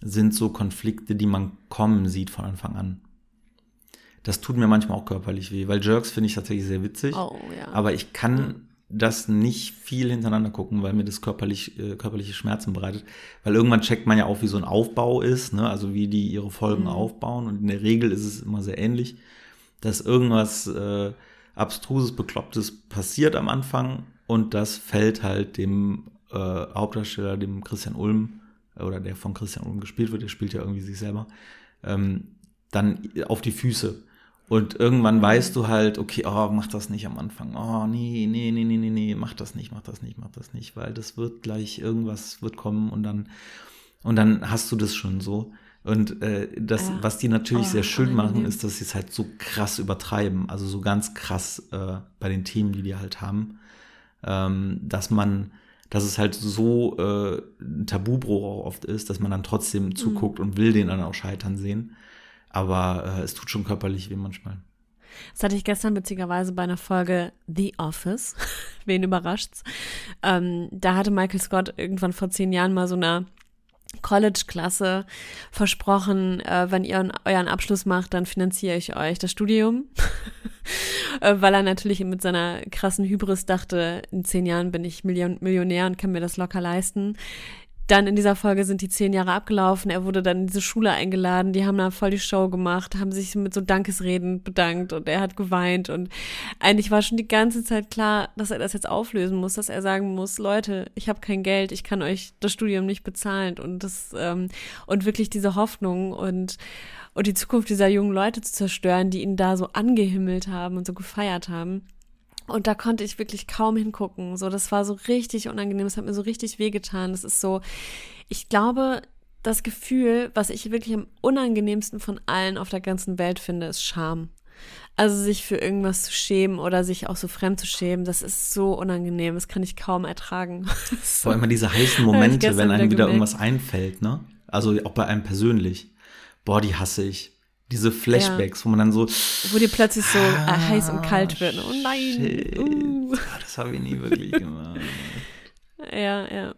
[SPEAKER 1] sind so Konflikte, die man kommen sieht von Anfang an. Das tut mir manchmal auch körperlich weh, weil Jerks finde ich tatsächlich sehr witzig.
[SPEAKER 2] Oh, ja.
[SPEAKER 1] Aber ich kann das nicht viel hintereinander gucken, weil mir das körperlich, äh, körperliche Schmerzen bereitet. Weil irgendwann checkt man ja auch, wie so ein Aufbau ist, ne? also wie die ihre Folgen
[SPEAKER 2] Mhm.
[SPEAKER 1] aufbauen. Und in der Regel ist es immer sehr ähnlich, dass irgendwas äh, Abstruses, Beklopptes passiert am Anfang und das fällt halt dem äh, Hauptdarsteller, dem Christian Ulm, äh, oder der von Christian Ulm gespielt wird, der spielt ja irgendwie sich selber, ähm, dann auf die Füße. Und irgendwann weißt du halt, okay, oh, mach das nicht am Anfang. Oh, nee, nee, nee, nee, nee, nee, mach das nicht, mach das nicht, mach das nicht, weil das wird gleich irgendwas wird kommen und dann und dann hast du das schon so. Und äh, das,
[SPEAKER 2] Ja.
[SPEAKER 1] was die natürlich
[SPEAKER 2] Oh,
[SPEAKER 1] sehr schön machen, ist, dass sie es halt so krass übertreiben. Also so ganz krass äh, bei den Themen, die die halt haben, ähm, dass man, dass es halt so äh, ein Tabubruch auch oft ist, dass man dann trotzdem
[SPEAKER 2] Mhm.
[SPEAKER 1] zuguckt und will den dann auch scheitern sehen. Aber äh, es tut schon körperlich weh manchmal.
[SPEAKER 2] Das hatte ich gestern witzigerweise bei einer Folge The Office. Wen überrascht's? Ähm, da hatte Michael Scott irgendwann vor zehn Jahren mal so einer College-Klasse versprochen, äh, wenn ihr euren Abschluss macht, dann finanziere ich euch das Studium. äh, weil er natürlich mit seiner krassen Hybris dachte, in zehn Jahren bin ich Million Millionär und kann mir das locker leisten. Dann in dieser Folge sind die zehn Jahre abgelaufen. Er wurde dann in diese Schule eingeladen. Die haben da voll die Show gemacht, haben sich mit so Dankesreden bedankt und er hat geweint. Und eigentlich war schon die ganze Zeit klar, dass er das jetzt auflösen muss, dass er sagen muss, Leute, ich habe kein Geld, ich kann euch das Studium nicht bezahlen. Und das, ähm, und wirklich diese Hoffnung und, und die Zukunft dieser jungen Leute zu zerstören, die ihn da so angehimmelt haben und so gefeiert haben. Und da konnte ich wirklich kaum hingucken. So, das war so richtig unangenehm. Es hat mir so richtig wehgetan. Das ist so, ich glaube, das Gefühl, was ich wirklich am unangenehmsten von allen auf der ganzen Welt finde, ist Scham. Also sich für irgendwas zu schämen oder sich auch so fremd zu schämen, das ist so unangenehm. Das kann ich kaum ertragen.
[SPEAKER 1] Vor allem diese heißen Momente, wenn einem wieder, wieder irgendwas einfällt, ne? Also auch bei einem persönlich. Boah, die hasse ich. Diese Flashbacks, ja. wo man dann so.
[SPEAKER 2] Wo dir plötzlich so ah, heiß und kalt wird. Oh nein.
[SPEAKER 1] Uh. Das habe ich nie wirklich gemacht.
[SPEAKER 2] ja, ja.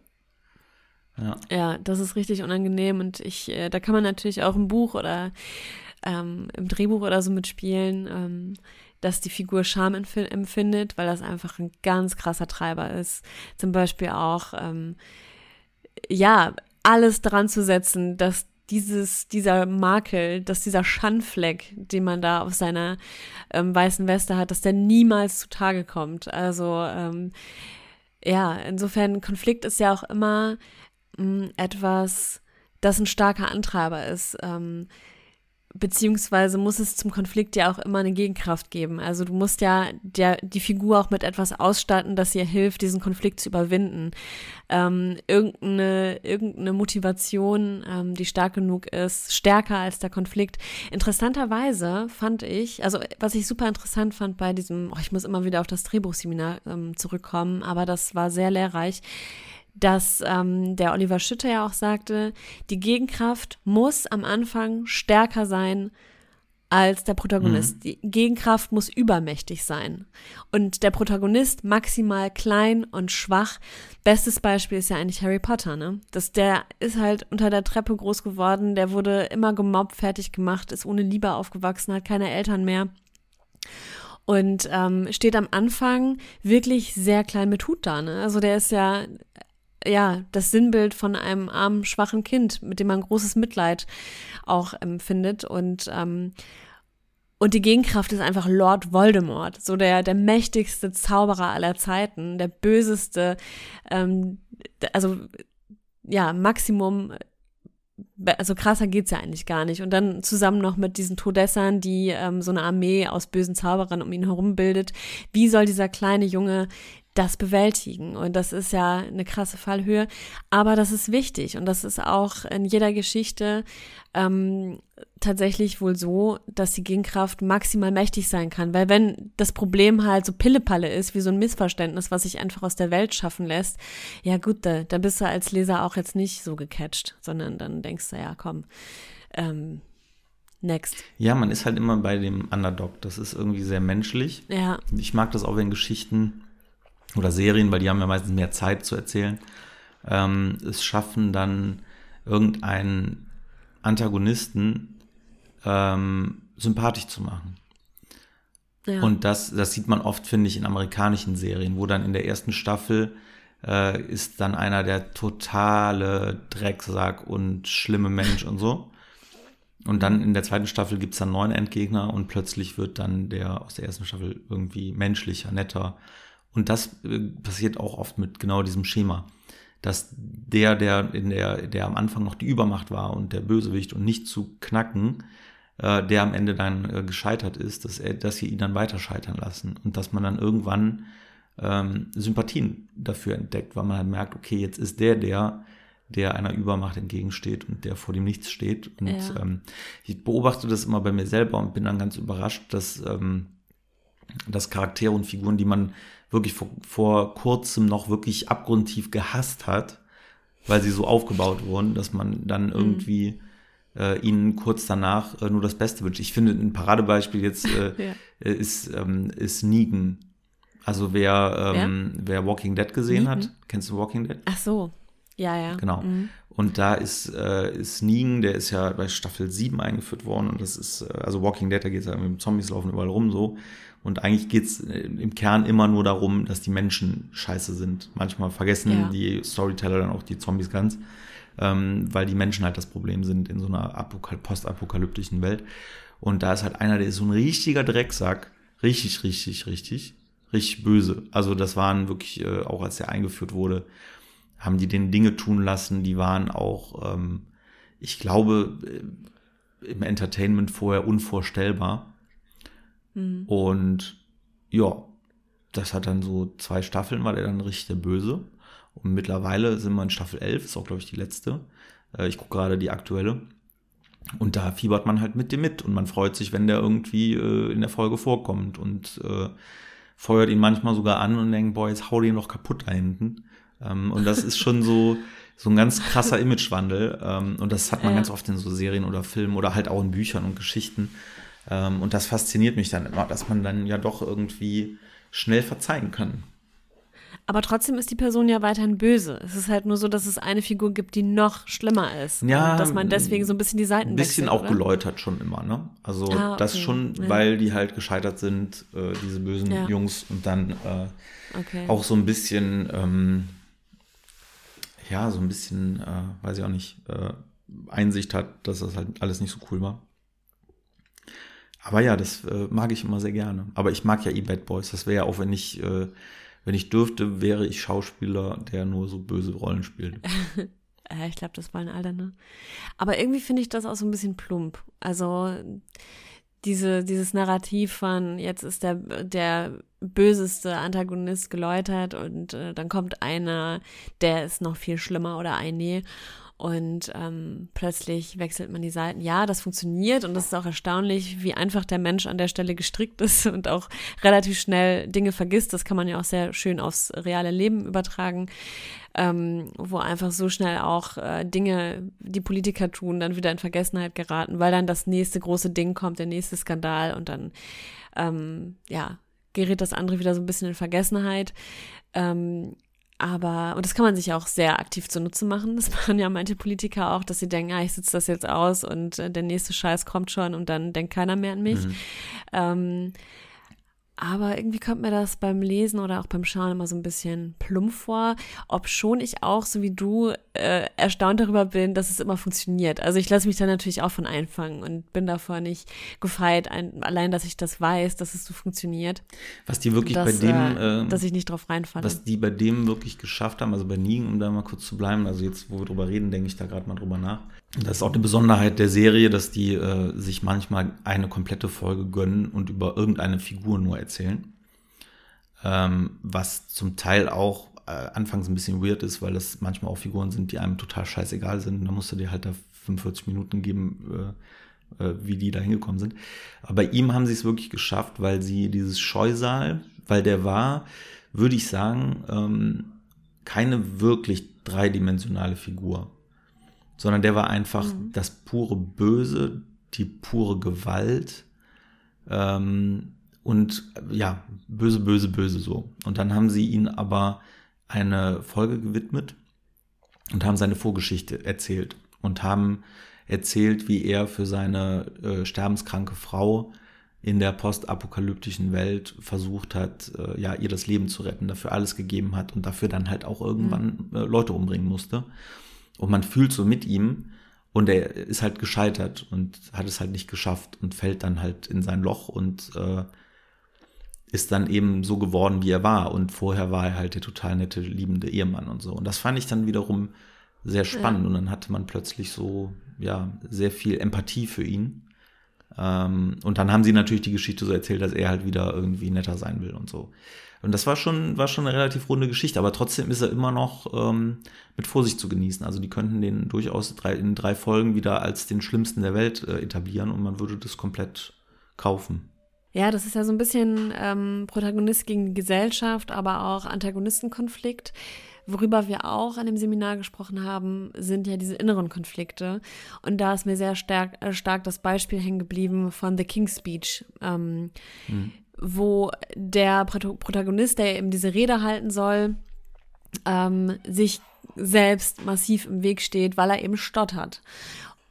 [SPEAKER 2] Ja. ja, das ist richtig unangenehm und ich, äh, da kann man natürlich auch im Buch oder ähm, im Drehbuch oder so mitspielen, ähm, dass die Figur Scham empfindet, weil das einfach ein ganz krasser Treiber ist. Zum Beispiel auch, ähm, ja, alles dran zu setzen, dass dieses, dieser Makel, dass dieser Schandfleck, den man da auf seiner ähm, weißen Weste hat, dass der niemals zutage kommt. Also ähm, ja, insofern Konflikt ist ja auch immer mh, mm, etwas, das ein starker Antreiber ist. Ähm, beziehungsweise muss es zum Konflikt ja auch immer eine Gegenkraft geben. Also du musst ja der, die Figur auch mit etwas ausstatten, das ihr hilft, diesen Konflikt zu überwinden. Ähm, irgendeine, irgendeine Motivation, ähm, die stark genug ist, stärker als der Konflikt. Interessanterweise fand ich, also was ich super interessant fand bei diesem, oh, ich muss immer wieder auf das Drehbuchseminar ähm, zurückkommen, aber das war sehr lehrreich dass ähm, der Oliver Schütter ja auch sagte, die Gegenkraft muss am Anfang stärker sein als der Protagonist. Mhm. Die Gegenkraft muss übermächtig sein. Und der Protagonist maximal klein und schwach. Bestes Beispiel ist ja eigentlich Harry Potter, ne? Das, der ist halt unter der Treppe groß geworden, der wurde immer gemobbt, fertig gemacht, ist ohne Liebe aufgewachsen, hat keine Eltern mehr und ähm, steht am Anfang wirklich sehr klein mit Hut da. Ne? Also der ist ja ja, das Sinnbild von einem armen, schwachen Kind, mit dem man großes Mitleid auch empfindet. Und, ähm, und die Gegenkraft ist einfach Lord Voldemort, so der, der mächtigste Zauberer aller Zeiten, der böseste, ähm, also ja, Maximum also krasser geht's ja eigentlich gar nicht. Und dann zusammen noch mit diesen Todessern, die ähm, so eine Armee aus bösen Zauberern um ihn herum bildet. Wie soll dieser kleine Junge das bewältigen. Und das ist ja eine krasse Fallhöhe. Aber das ist wichtig und das ist auch in jeder Geschichte ähm, tatsächlich wohl so, dass die Gegenkraft maximal mächtig sein kann. Weil wenn das Problem halt so Pillepalle ist, wie so ein Missverständnis, was sich einfach aus der Welt schaffen lässt, ja gut, da, da bist du als Leser auch jetzt nicht so gecatcht, sondern dann denkst du, ja komm, ähm, Next.
[SPEAKER 1] Ja, man ist halt immer bei dem Underdog. Das ist irgendwie sehr menschlich.
[SPEAKER 2] Ja.
[SPEAKER 1] Ich mag das auch, wenn Geschichten oder Serien, weil die haben ja meistens mehr Zeit zu erzählen, ähm, es schaffen dann irgendeinen Antagonisten ähm, sympathisch zu machen. Ja. Und das, das sieht man oft, finde ich, in amerikanischen Serien, wo dann in der ersten Staffel äh, ist dann einer der totale Drecksack und schlimme Mensch und so. Und dann in der zweiten Staffel gibt es dann neun Endgegner und plötzlich wird dann der aus der ersten Staffel irgendwie menschlicher, netter, und das äh, passiert auch oft mit genau diesem Schema. Dass der, der in der, der am Anfang noch die Übermacht war und der Bösewicht und nicht zu knacken, äh, der am Ende dann äh, gescheitert ist, dass er, dass sie ihn dann weiter scheitern lassen. Und dass man dann irgendwann ähm, Sympathien dafür entdeckt, weil man halt merkt, okay, jetzt ist der der, der einer Übermacht entgegensteht und der vor dem Nichts steht. Und ja. ähm, ich beobachte das immer bei mir selber und bin dann ganz überrascht, dass, ähm, dass Charaktere und Figuren, die man wirklich vor, vor kurzem noch wirklich abgrundtief gehasst hat, weil sie so aufgebaut wurden, dass man dann mhm. irgendwie äh, ihnen kurz danach äh, nur das Beste wünscht. Ich finde ein Paradebeispiel jetzt äh, ja. Äh, ist, ähm, ist Negan. Also wer, ähm, ja? wer Walking Dead gesehen Negan? hat, kennst du Walking Dead?
[SPEAKER 2] Ach so, ja, ja.
[SPEAKER 1] Genau. Mhm. Und da ist, äh, ist Negan, der ist ja bei Staffel 7 eingeführt worden und das ist, äh, also Walking Dead, da geht es ja mit Zombies laufen überall rum so. Und eigentlich geht's äh, im Kern immer nur darum, dass die Menschen scheiße sind. Manchmal vergessen
[SPEAKER 2] Ja.
[SPEAKER 1] die Storyteller dann auch die Zombies ganz, ähm, weil die Menschen halt das Problem sind in so einer apokal postapokalyptischen Welt. Und da ist halt einer, der ist so ein richtiger Drecksack. Richtig, richtig, richtig. Richtig böse. Also das waren wirklich, äh, auch als er eingeführt wurde, haben die den Dinge tun lassen, die waren auch, ähm, ich glaube, äh, im Entertainment vorher unvorstellbar.
[SPEAKER 2] Hm.
[SPEAKER 1] Und ja, das hat dann so zwei Staffeln, war der dann richtig der Böse. Und mittlerweile sind wir in Staffel 11, ist auch, glaube ich, die letzte. Äh, ich gucke gerade die aktuelle. Und da fiebert man halt mit dem mit und man freut sich, wenn der irgendwie äh, in der Folge vorkommt und äh, feuert ihn manchmal sogar an und denkt, boah, jetzt hau den doch kaputt da hinten. Ähm, und das ist schon so, so ein ganz krasser Imagewandel. Ähm, und das hat man
[SPEAKER 2] Ja.
[SPEAKER 1] ganz oft in so Serien oder Filmen oder halt auch in Büchern und Geschichten. Ähm, und das fasziniert mich dann immer, dass man dann ja doch irgendwie schnell verzeihen kann.
[SPEAKER 2] Aber trotzdem ist die Person ja weiterhin böse. Es ist halt nur so, dass es eine Figur gibt, die noch schlimmer ist.
[SPEAKER 1] Ja,
[SPEAKER 2] Und dass man deswegen so ein bisschen die Seiten
[SPEAKER 1] Ein bisschen
[SPEAKER 2] wechselt,
[SPEAKER 1] auch
[SPEAKER 2] oder?
[SPEAKER 1] geläutert schon immer, ne? Also
[SPEAKER 2] Ah,
[SPEAKER 1] das
[SPEAKER 2] okay.
[SPEAKER 1] schon,
[SPEAKER 2] Ja.
[SPEAKER 1] weil die halt gescheitert sind, äh, diese bösen
[SPEAKER 2] Ja.
[SPEAKER 1] Jungs und dann äh,
[SPEAKER 2] Okay.
[SPEAKER 1] auch so ein bisschen, ähm, ja, so ein bisschen, äh, weiß ich auch nicht, äh, Einsicht hat, dass das halt alles nicht so cool war. Aber ja, das äh, mag ich immer sehr gerne. Aber ich mag ja eh Bad Boys. Das wäre ja auch, wenn ich, äh, wenn ich dürfte, wäre ich Schauspieler, der nur so böse Rollen spielt.
[SPEAKER 2] Ja, ich glaube, das wollen alle, ne? Aber irgendwie finde ich das auch so ein bisschen plump. Also diese, dieses Narrativ von jetzt ist der, der böseste Antagonist geläutert und äh, dann kommt einer, der ist noch viel schlimmer oder eine und ähm, plötzlich wechselt man die Seiten. Ja, das funktioniert und das ist auch erstaunlich, wie einfach der Mensch an der Stelle gestrickt ist und auch relativ schnell Dinge vergisst. Das kann man ja auch sehr schön aufs reale Leben übertragen ähm, wo einfach so schnell auch äh, Dinge, die Politiker tun, dann wieder in Vergessenheit geraten, weil dann das nächste große Ding kommt, der nächste Skandal und dann, ähm, ja, gerät das andere wieder so ein bisschen in Vergessenheit. Ähm, aber, und das kann man sich auch sehr aktiv zunutze machen. Das machen ja manche Politiker auch, dass sie denken, ah, ich sitze das jetzt aus und äh, der nächste Scheiß kommt schon und dann denkt keiner mehr an mich.
[SPEAKER 1] Mhm.
[SPEAKER 2] Ähm, aber irgendwie kommt mir das beim Lesen oder auch beim Schauen immer so ein bisschen plump vor, ob schon ich auch, so wie du, äh, erstaunt darüber bin, dass es immer funktioniert. Also ich lasse mich da natürlich auch von einfangen und bin davor nicht gefeit, ein, allein, dass ich das weiß, dass es so funktioniert,
[SPEAKER 1] Was die wirklich
[SPEAKER 2] dass,
[SPEAKER 1] bei dem,
[SPEAKER 2] äh,
[SPEAKER 1] äh,
[SPEAKER 2] dass ich nicht drauf reinfalle.
[SPEAKER 1] was die bei dem wirklich geschafft haben, also bei Negan, um da mal kurz zu bleiben, also jetzt, wo wir drüber reden, denke ich da gerade mal drüber nach. Das ist auch eine Besonderheit der Serie, dass die äh, sich manchmal eine komplette Folge gönnen und über irgendeine Figur nur erzählen. Ähm, was zum Teil auch äh, anfangs ein bisschen weird ist, weil das manchmal auch Figuren sind, die einem total scheißegal sind. Da musst du dir halt da 45 Minuten geben, äh, äh, wie die da hingekommen sind. Aber bei ihm haben sie es wirklich geschafft, weil sie dieses Scheusal, weil der war, würde ich sagen, ähm, keine wirklich dreidimensionale Figur, sondern der war einfach das pure Böse, die pure Gewalt ähm, und ja, böse, böse, böse so. Und dann haben sie ihn aber eine Folge gewidmet und haben seine Vorgeschichte erzählt und haben erzählt, wie er für seine äh, sterbenskranke Frau in der postapokalyptischen Welt versucht hat, äh, ja, ihr das Leben zu retten, dafür alles gegeben hat und dafür dann halt auch irgendwann äh, Leute umbringen musste. Und man fühlt so mit ihm und er ist halt gescheitert und hat es halt nicht geschafft und fällt dann halt in sein Loch und äh, ist dann eben so geworden, wie er war. Und vorher war er halt der total nette, liebende Ehemann und so. Und das fand ich dann wiederum sehr spannend. Und dann hatte man plötzlich so, ja, sehr viel Empathie für ihn. Ähm, und dann haben sie natürlich die Geschichte so erzählt, dass er halt wieder irgendwie netter sein will und so. Und das war schon, war schon eine relativ runde Geschichte, aber trotzdem ist er immer noch ähm, mit Vorsicht zu genießen. Also die könnten den durchaus drei, in drei Folgen wieder als den schlimmsten der Welt äh, etablieren und man würde das komplett kaufen.
[SPEAKER 2] Ja, das ist ja so ein bisschen ähm, Protagonist gegen die Gesellschaft, aber auch Antagonistenkonflikt. Worüber wir auch an dem Seminar gesprochen haben, sind ja diese inneren Konflikte. Und da ist mir sehr stark, äh, stark das Beispiel hängen geblieben von The King's Speech, ähm, wo der Protagonist, der eben diese Rede halten soll, ähm, sich selbst massiv im Weg steht, weil er eben stottert.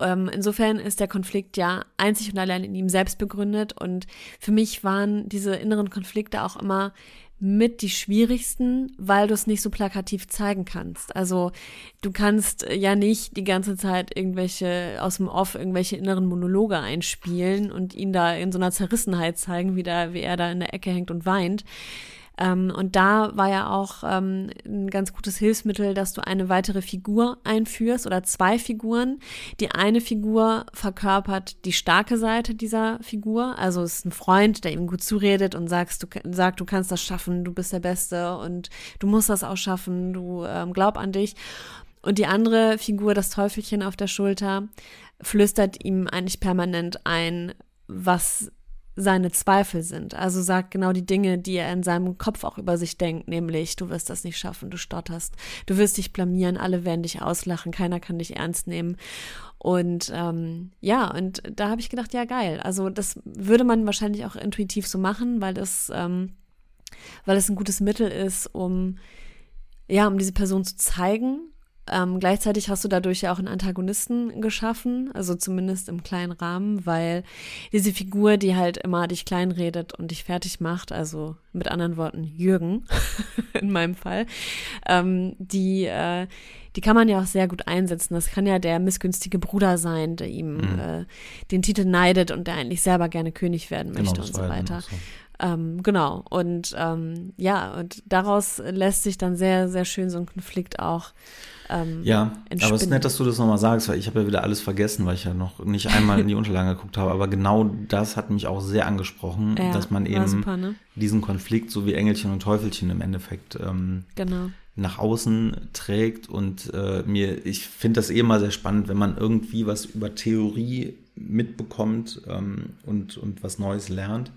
[SPEAKER 2] Ähm, insofern ist der Konflikt ja einzig und allein in ihm selbst begründet. Und für mich waren diese inneren Konflikte auch immer mit die schwierigsten, weil du es nicht so plakativ zeigen kannst. Also du kannst ja nicht die ganze Zeit irgendwelche aus dem Off irgendwelche inneren Monologe einspielen und ihn da in so einer Zerrissenheit zeigen, wie, da, wie er da in der Ecke hängt und weint. Ähm, und da war ja auch ähm, ein ganz gutes Hilfsmittel, dass du eine weitere Figur einführst oder zwei Figuren. Die eine Figur verkörpert die starke Seite dieser Figur. Also ist ein Freund, der ihm gut zuredet und sagst, du, sagt, du kannst das schaffen, du bist der Beste und du musst das auch schaffen, du ähm, glaub an dich. Und die andere Figur, das Teufelchen auf der Schulter, flüstert ihm eigentlich permanent ein, was seine Zweifel sind. Also sagt genau die Dinge, die er in seinem Kopf auch über sich denkt, nämlich du wirst das nicht schaffen, du stotterst, du wirst dich blamieren, alle werden dich auslachen, keiner kann dich ernst nehmen. Und ähm, ja, und da habe ich gedacht, ja geil. Also das würde man wahrscheinlich auch intuitiv so machen, weil es, ähm, weil es ein gutes Mittel ist, um ja, um diese Person zu zeigen ähm, gleichzeitig hast du dadurch ja auch einen Antagonisten geschaffen, also zumindest im kleinen Rahmen, weil diese Figur, die halt immer dich kleinredet und dich fertig macht, also mit anderen Worten Jürgen in meinem Fall, ähm, die, äh, die kann man ja auch sehr gut einsetzen. Das kann ja der missgünstige Bruder sein, der ihm mhm. äh, den Titel neidet und der eigentlich selber gerne König werden genau, möchte genau, und so weiter. So. Ähm, genau. Und ähm, ja, und daraus lässt sich dann sehr, sehr schön so ein Konflikt auch
[SPEAKER 1] ähm, ja, entspinnen. aber es ist nett, dass du das nochmal sagst, weil ich habe ja wieder alles vergessen, weil ich ja noch nicht einmal in die Unterlagen geguckt habe. Aber genau das hat mich auch sehr angesprochen, ja, dass man eben super, ne? diesen Konflikt, so wie Engelchen und Teufelchen im Endeffekt, ähm, genau. nach außen trägt. Und äh, mir, ich finde das eh immer sehr spannend, wenn man irgendwie was über Theorie mitbekommt ähm, und, und was Neues lernt.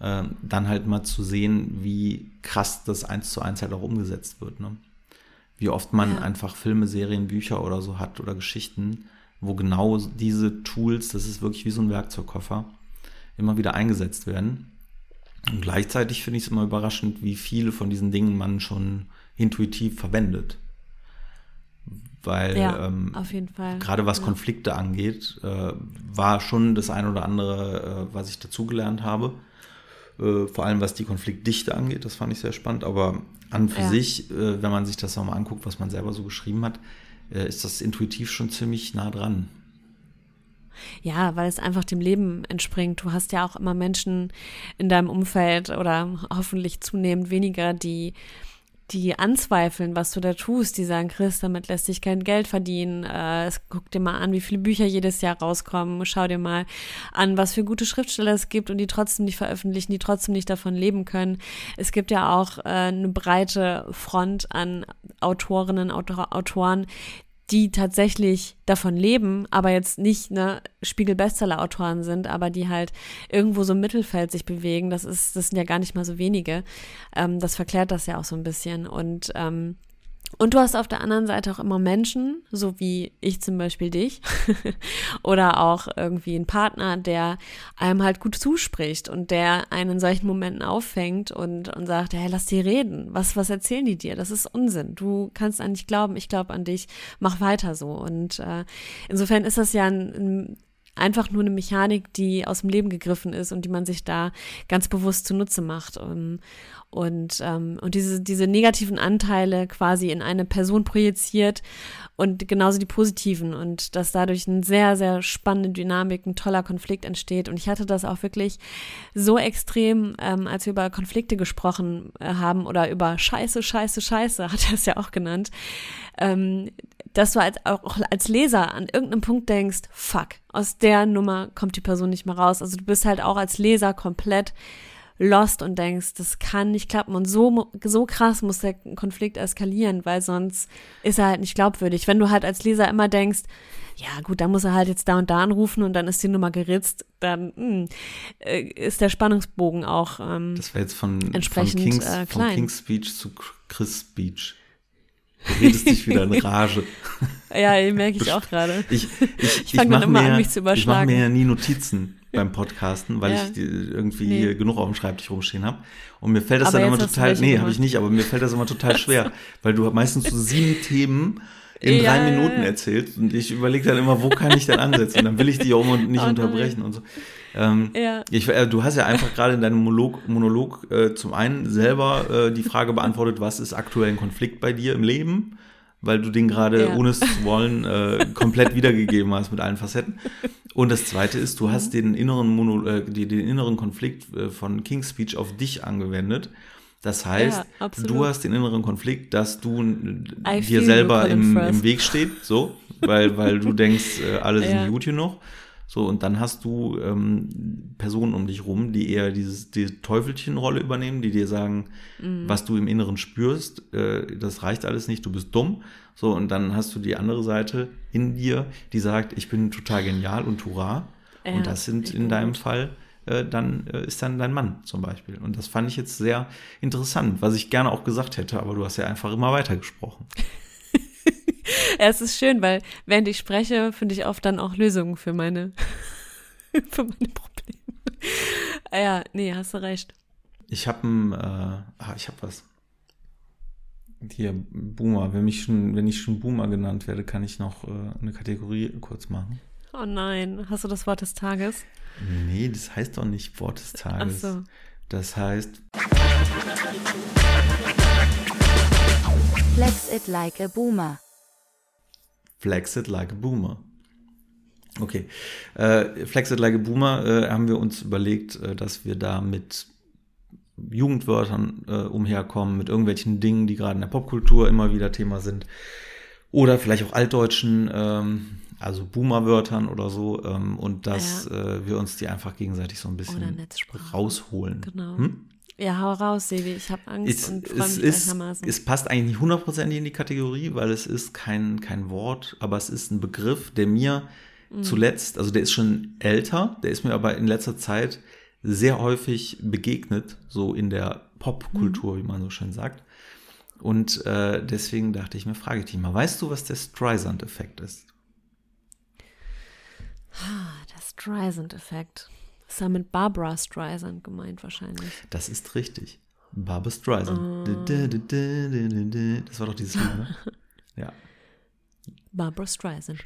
[SPEAKER 1] Äh, dann halt mal zu sehen, wie krass das eins zu eins halt auch umgesetzt wird. Ne? wie oft man ja. einfach Filme, Serien, Bücher oder so hat oder Geschichten, wo genau diese Tools, das ist wirklich wie so ein Werkzeugkoffer, immer wieder eingesetzt werden. Und gleichzeitig finde ich es immer überraschend, wie viele von diesen Dingen man schon intuitiv verwendet. Weil ja, ähm, gerade was ja. Konflikte angeht, äh, war schon das ein oder andere, äh, was ich dazugelernt habe. Äh, vor allem was die Konfliktdichte angeht, das fand ich sehr spannend. Aber an für ja. sich, äh, wenn man sich das nochmal anguckt, was man selber so geschrieben hat, äh, ist das intuitiv schon ziemlich nah dran.
[SPEAKER 2] Ja, weil es einfach dem Leben entspringt. Du hast ja auch immer Menschen in deinem Umfeld oder hoffentlich zunehmend weniger, die die anzweifeln, was du da tust, die sagen, Chris, damit lässt sich kein Geld verdienen. Äh, guck dir mal an, wie viele Bücher jedes Jahr rauskommen. Schau dir mal an, was für gute Schriftsteller es gibt und die trotzdem nicht veröffentlichen, die trotzdem nicht davon leben können. Es gibt ja auch äh, eine breite Front an Autorinnen, Autor Autoren, die tatsächlich davon leben, aber jetzt nicht ne Spiegel-Bestseller-Autoren sind, aber die halt irgendwo so im Mittelfeld sich bewegen. Das ist, das sind ja gar nicht mal so wenige. Ähm, das verklärt das ja auch so ein bisschen. Und ähm, und du hast auf der anderen Seite auch immer Menschen, so wie ich zum Beispiel dich, oder auch irgendwie einen Partner, der einem halt gut zuspricht und der einen in solchen Momenten auffängt und, und sagt, hey, lass die reden. Was, was erzählen die dir? Das ist Unsinn. Du kannst an dich glauben, ich glaube an dich, mach weiter so. Und äh, insofern ist das ja ein, ein einfach nur eine Mechanik, die aus dem Leben gegriffen ist und die man sich da ganz bewusst zunutze macht. Um, und, ähm, und diese, diese negativen Anteile quasi in eine Person projiziert und genauso die positiven und dass dadurch eine sehr, sehr spannende Dynamik, ein toller Konflikt entsteht. Und ich hatte das auch wirklich so extrem, ähm, als wir über Konflikte gesprochen äh, haben oder über Scheiße, Scheiße, Scheiße, hat er es ja auch genannt, ähm, dass du als, auch als Leser an irgendeinem Punkt denkst, fuck, aus der Nummer kommt die Person nicht mehr raus. Also du bist halt auch als Leser komplett lost und denkst, das kann nicht klappen. Und so, so krass muss der Konflikt eskalieren, weil sonst ist er halt nicht glaubwürdig. Wenn du halt als Leser immer denkst, ja gut, dann muss er halt jetzt da und da anrufen und dann ist die Nummer geritzt, dann mh, hm, äh, ist der Spannungsbogen auch ähm,
[SPEAKER 1] Das war jetzt von, entsprechend, von, Kings, äh, von King's Speech zu Chris Speech. Du redest dich wieder in Rage.
[SPEAKER 2] Ja, merke ich auch gerade.
[SPEAKER 1] Ich, ich, ich fange dann immer an, mich zu überschlagen. Ich mache mir ja nie Notizen beim Podcasten, weil ja. ich irgendwie nee. genug auf dem Schreibtisch rumstehen habe. Und mir fällt das aber dann immer total, nee, habe ich nicht, aber mir fällt das immer total schwer, weil du meistens so sieben Themen in
[SPEAKER 2] Ja,
[SPEAKER 1] drei
[SPEAKER 2] ja,
[SPEAKER 1] Minuten
[SPEAKER 2] ja.
[SPEAKER 1] erzählst. Und ich überlege dann immer, wo kann ich denn ansetzen? Und dann will ich dich auch immer nicht
[SPEAKER 2] Oh nein.
[SPEAKER 1] unterbrechen und so. Ähm,
[SPEAKER 2] Ja.
[SPEAKER 1] ich, äh, du hast ja einfach gerade in deinem Monolog, Monolog äh, zum einen selber äh, die Frage beantwortet, was ist aktuell ein Konflikt bei dir im Leben? Weil du den gerade,
[SPEAKER 2] Ja.
[SPEAKER 1] ohne es zu wollen, äh, komplett wiedergegeben hast mit allen Facetten. Und das zweite ist, du
[SPEAKER 2] Mhm.
[SPEAKER 1] hast den inneren, Mono, äh, die, den inneren Konflikt äh, von King's Speech auf dich angewendet. Das heißt,
[SPEAKER 2] Ja,
[SPEAKER 1] du hast den inneren Konflikt, dass du
[SPEAKER 2] I
[SPEAKER 1] dir selber im, im Weg steht, so, weil, weil du denkst, alle sind gut genug. So, und dann hast du ähm, Personen um dich rum, die eher dieses, die Teufelchenrolle übernehmen, die dir sagen,
[SPEAKER 2] Mhm.
[SPEAKER 1] was du im Inneren spürst, äh, das reicht alles nicht, du bist dumm. So, und dann hast du die andere Seite in dir, die sagt, ich bin total genial und hurra.
[SPEAKER 2] Ja,
[SPEAKER 1] und das sind in deinem
[SPEAKER 2] gut.
[SPEAKER 1] Fall äh, dann äh, ist dann dein Mann zum Beispiel. Und das fand ich jetzt sehr interessant, was ich gerne auch gesagt hätte, aber du hast ja einfach immer weitergesprochen.
[SPEAKER 2] Ja, es ist schön, weil während ich spreche, finde ich oft dann auch Lösungen für meine, für meine Probleme. Ja, nee, hast du recht.
[SPEAKER 1] Ich habe ein, äh, ah, ich habe was. Hier, Boomer. Wenn, mich schon, wenn ich schon Boomer genannt werde, kann ich noch äh, eine Kategorie kurz machen.
[SPEAKER 2] Oh nein, hast du das Wort des Tages?
[SPEAKER 1] Nee, das heißt doch nicht Wort des
[SPEAKER 2] Ach
[SPEAKER 1] Tages.
[SPEAKER 2] so.
[SPEAKER 1] Das heißt,
[SPEAKER 4] Flex it like a boomer.
[SPEAKER 1] Flex it like a Boomer. Okay. Äh, Flex it like a Boomer äh, haben wir uns überlegt, äh, dass wir da mit Jugendwörtern äh, umherkommen, mit irgendwelchen Dingen, die gerade in der Popkultur immer wieder Thema sind. Oder vielleicht auch altdeutschen, ähm, also Boomer-Wörtern oder so. Ähm, und dass äh, wir uns die einfach gegenseitig so ein bisschen rausholen.
[SPEAKER 2] Genau.
[SPEAKER 1] Hm?
[SPEAKER 2] Ja, hau raus, Sevi. Ich habe Angst
[SPEAKER 1] Es,
[SPEAKER 2] und freue mich
[SPEAKER 1] ist, es passt eigentlich nicht hundertprozentig in die Kategorie, weil es ist kein, kein Wort, aber es ist ein Begriff, der mir
[SPEAKER 2] Mhm.
[SPEAKER 1] zuletzt, also der ist schon älter, der ist mir aber in letzter Zeit sehr häufig begegnet, so in der Popkultur, wie man so schön sagt. Und äh, deswegen dachte ich mir, frage ich dich mal, weißt du, was der Streisand-Effekt ist?
[SPEAKER 2] Ah, der Streisand-Effekt. Das ist ja mit Barbara Streisand gemeint wahrscheinlich.
[SPEAKER 1] Das ist richtig. Barbara Streisand.
[SPEAKER 2] Oh.
[SPEAKER 1] Das war doch dieses Lied, ne? Ja.
[SPEAKER 2] Barbara Streisand.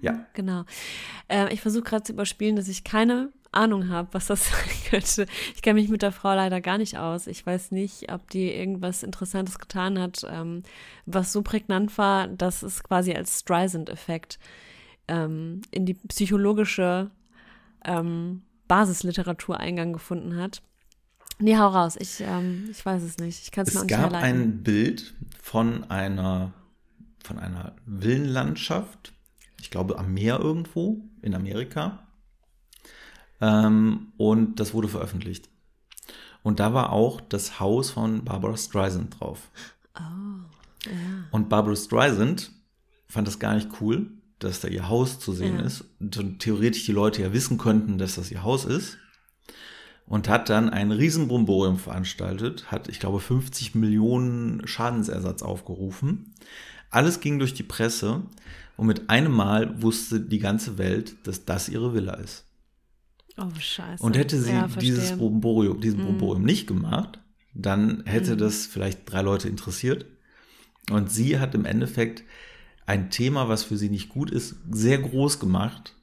[SPEAKER 1] Ja.
[SPEAKER 2] Genau. Äh, ich versuche gerade zu überspielen, dass ich keine Ahnung habe, was das sein könnte. Ich kenne mich mit der Frau leider gar nicht aus. Ich weiß nicht, ob die irgendwas Interessantes getan hat, ähm, was so prägnant war, dass es quasi als Streisand-Effekt ähm, in die psychologische ähm, Basisliteratur Eingang gefunden hat. Nee, hau raus. Ich, ähm, ich weiß es nicht. Ich kann es mir auch
[SPEAKER 1] Es
[SPEAKER 2] nicht
[SPEAKER 1] gab
[SPEAKER 2] herleiten.
[SPEAKER 1] ein Bild von einer, von einer Villenlandschaft, ich glaube am Meer irgendwo in Amerika. Ähm, und das wurde veröffentlicht. Und da war auch das Haus von Barbara Streisand drauf.
[SPEAKER 2] Ja.
[SPEAKER 1] Und Barbara Streisand fand das gar nicht cool, dass da ihr Haus zu sehen
[SPEAKER 2] Ja.
[SPEAKER 1] ist. Und theoretisch die Leute ja wissen könnten, dass das ihr Haus ist. Und hat dann ein Riesenbromborium veranstaltet, hat, ich glaube, 50 Millionen Schadensersatz aufgerufen. Alles ging durch die Presse und mit einem Mal wusste die ganze Welt, dass das ihre Villa ist.
[SPEAKER 2] Oh, scheiße.
[SPEAKER 1] Und hätte sie
[SPEAKER 2] Ja,
[SPEAKER 1] dieses. Bromborium, diesen
[SPEAKER 2] Mhm.
[SPEAKER 1] Bromborium nicht gemacht, dann hätte
[SPEAKER 2] Mhm.
[SPEAKER 1] das vielleicht drei Leute interessiert. Und sie hat im Endeffekt ein Thema, was für sie nicht gut ist, sehr groß gemacht.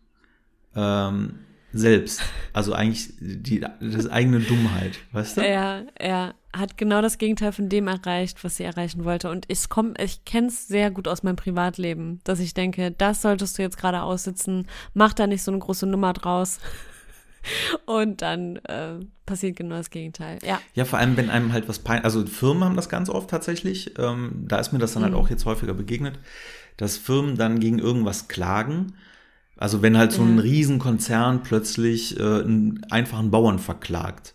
[SPEAKER 1] Ähm, selbst. Also eigentlich die das eigene Dummheit, weißt du?
[SPEAKER 2] Er, er hat genau das Gegenteil von dem erreicht, was sie erreichen wollte. Und ich komm, ich kenne es sehr gut aus meinem Privatleben, dass ich denke, das solltest du jetzt gerade aussitzen, mach da nicht so eine große Nummer draus. Und dann äh, passiert genau das Gegenteil. Ja,
[SPEAKER 1] Ja, vor allem, wenn einem halt was peinlich, also Firmen haben das ganz oft tatsächlich, ähm, da ist mir das dann halt
[SPEAKER 2] Mhm.
[SPEAKER 1] auch jetzt häufiger begegnet, dass Firmen dann gegen irgendwas klagen. Also wenn halt so ein. Riesenkonzern plötzlich äh, einen einfachen Bauern verklagt,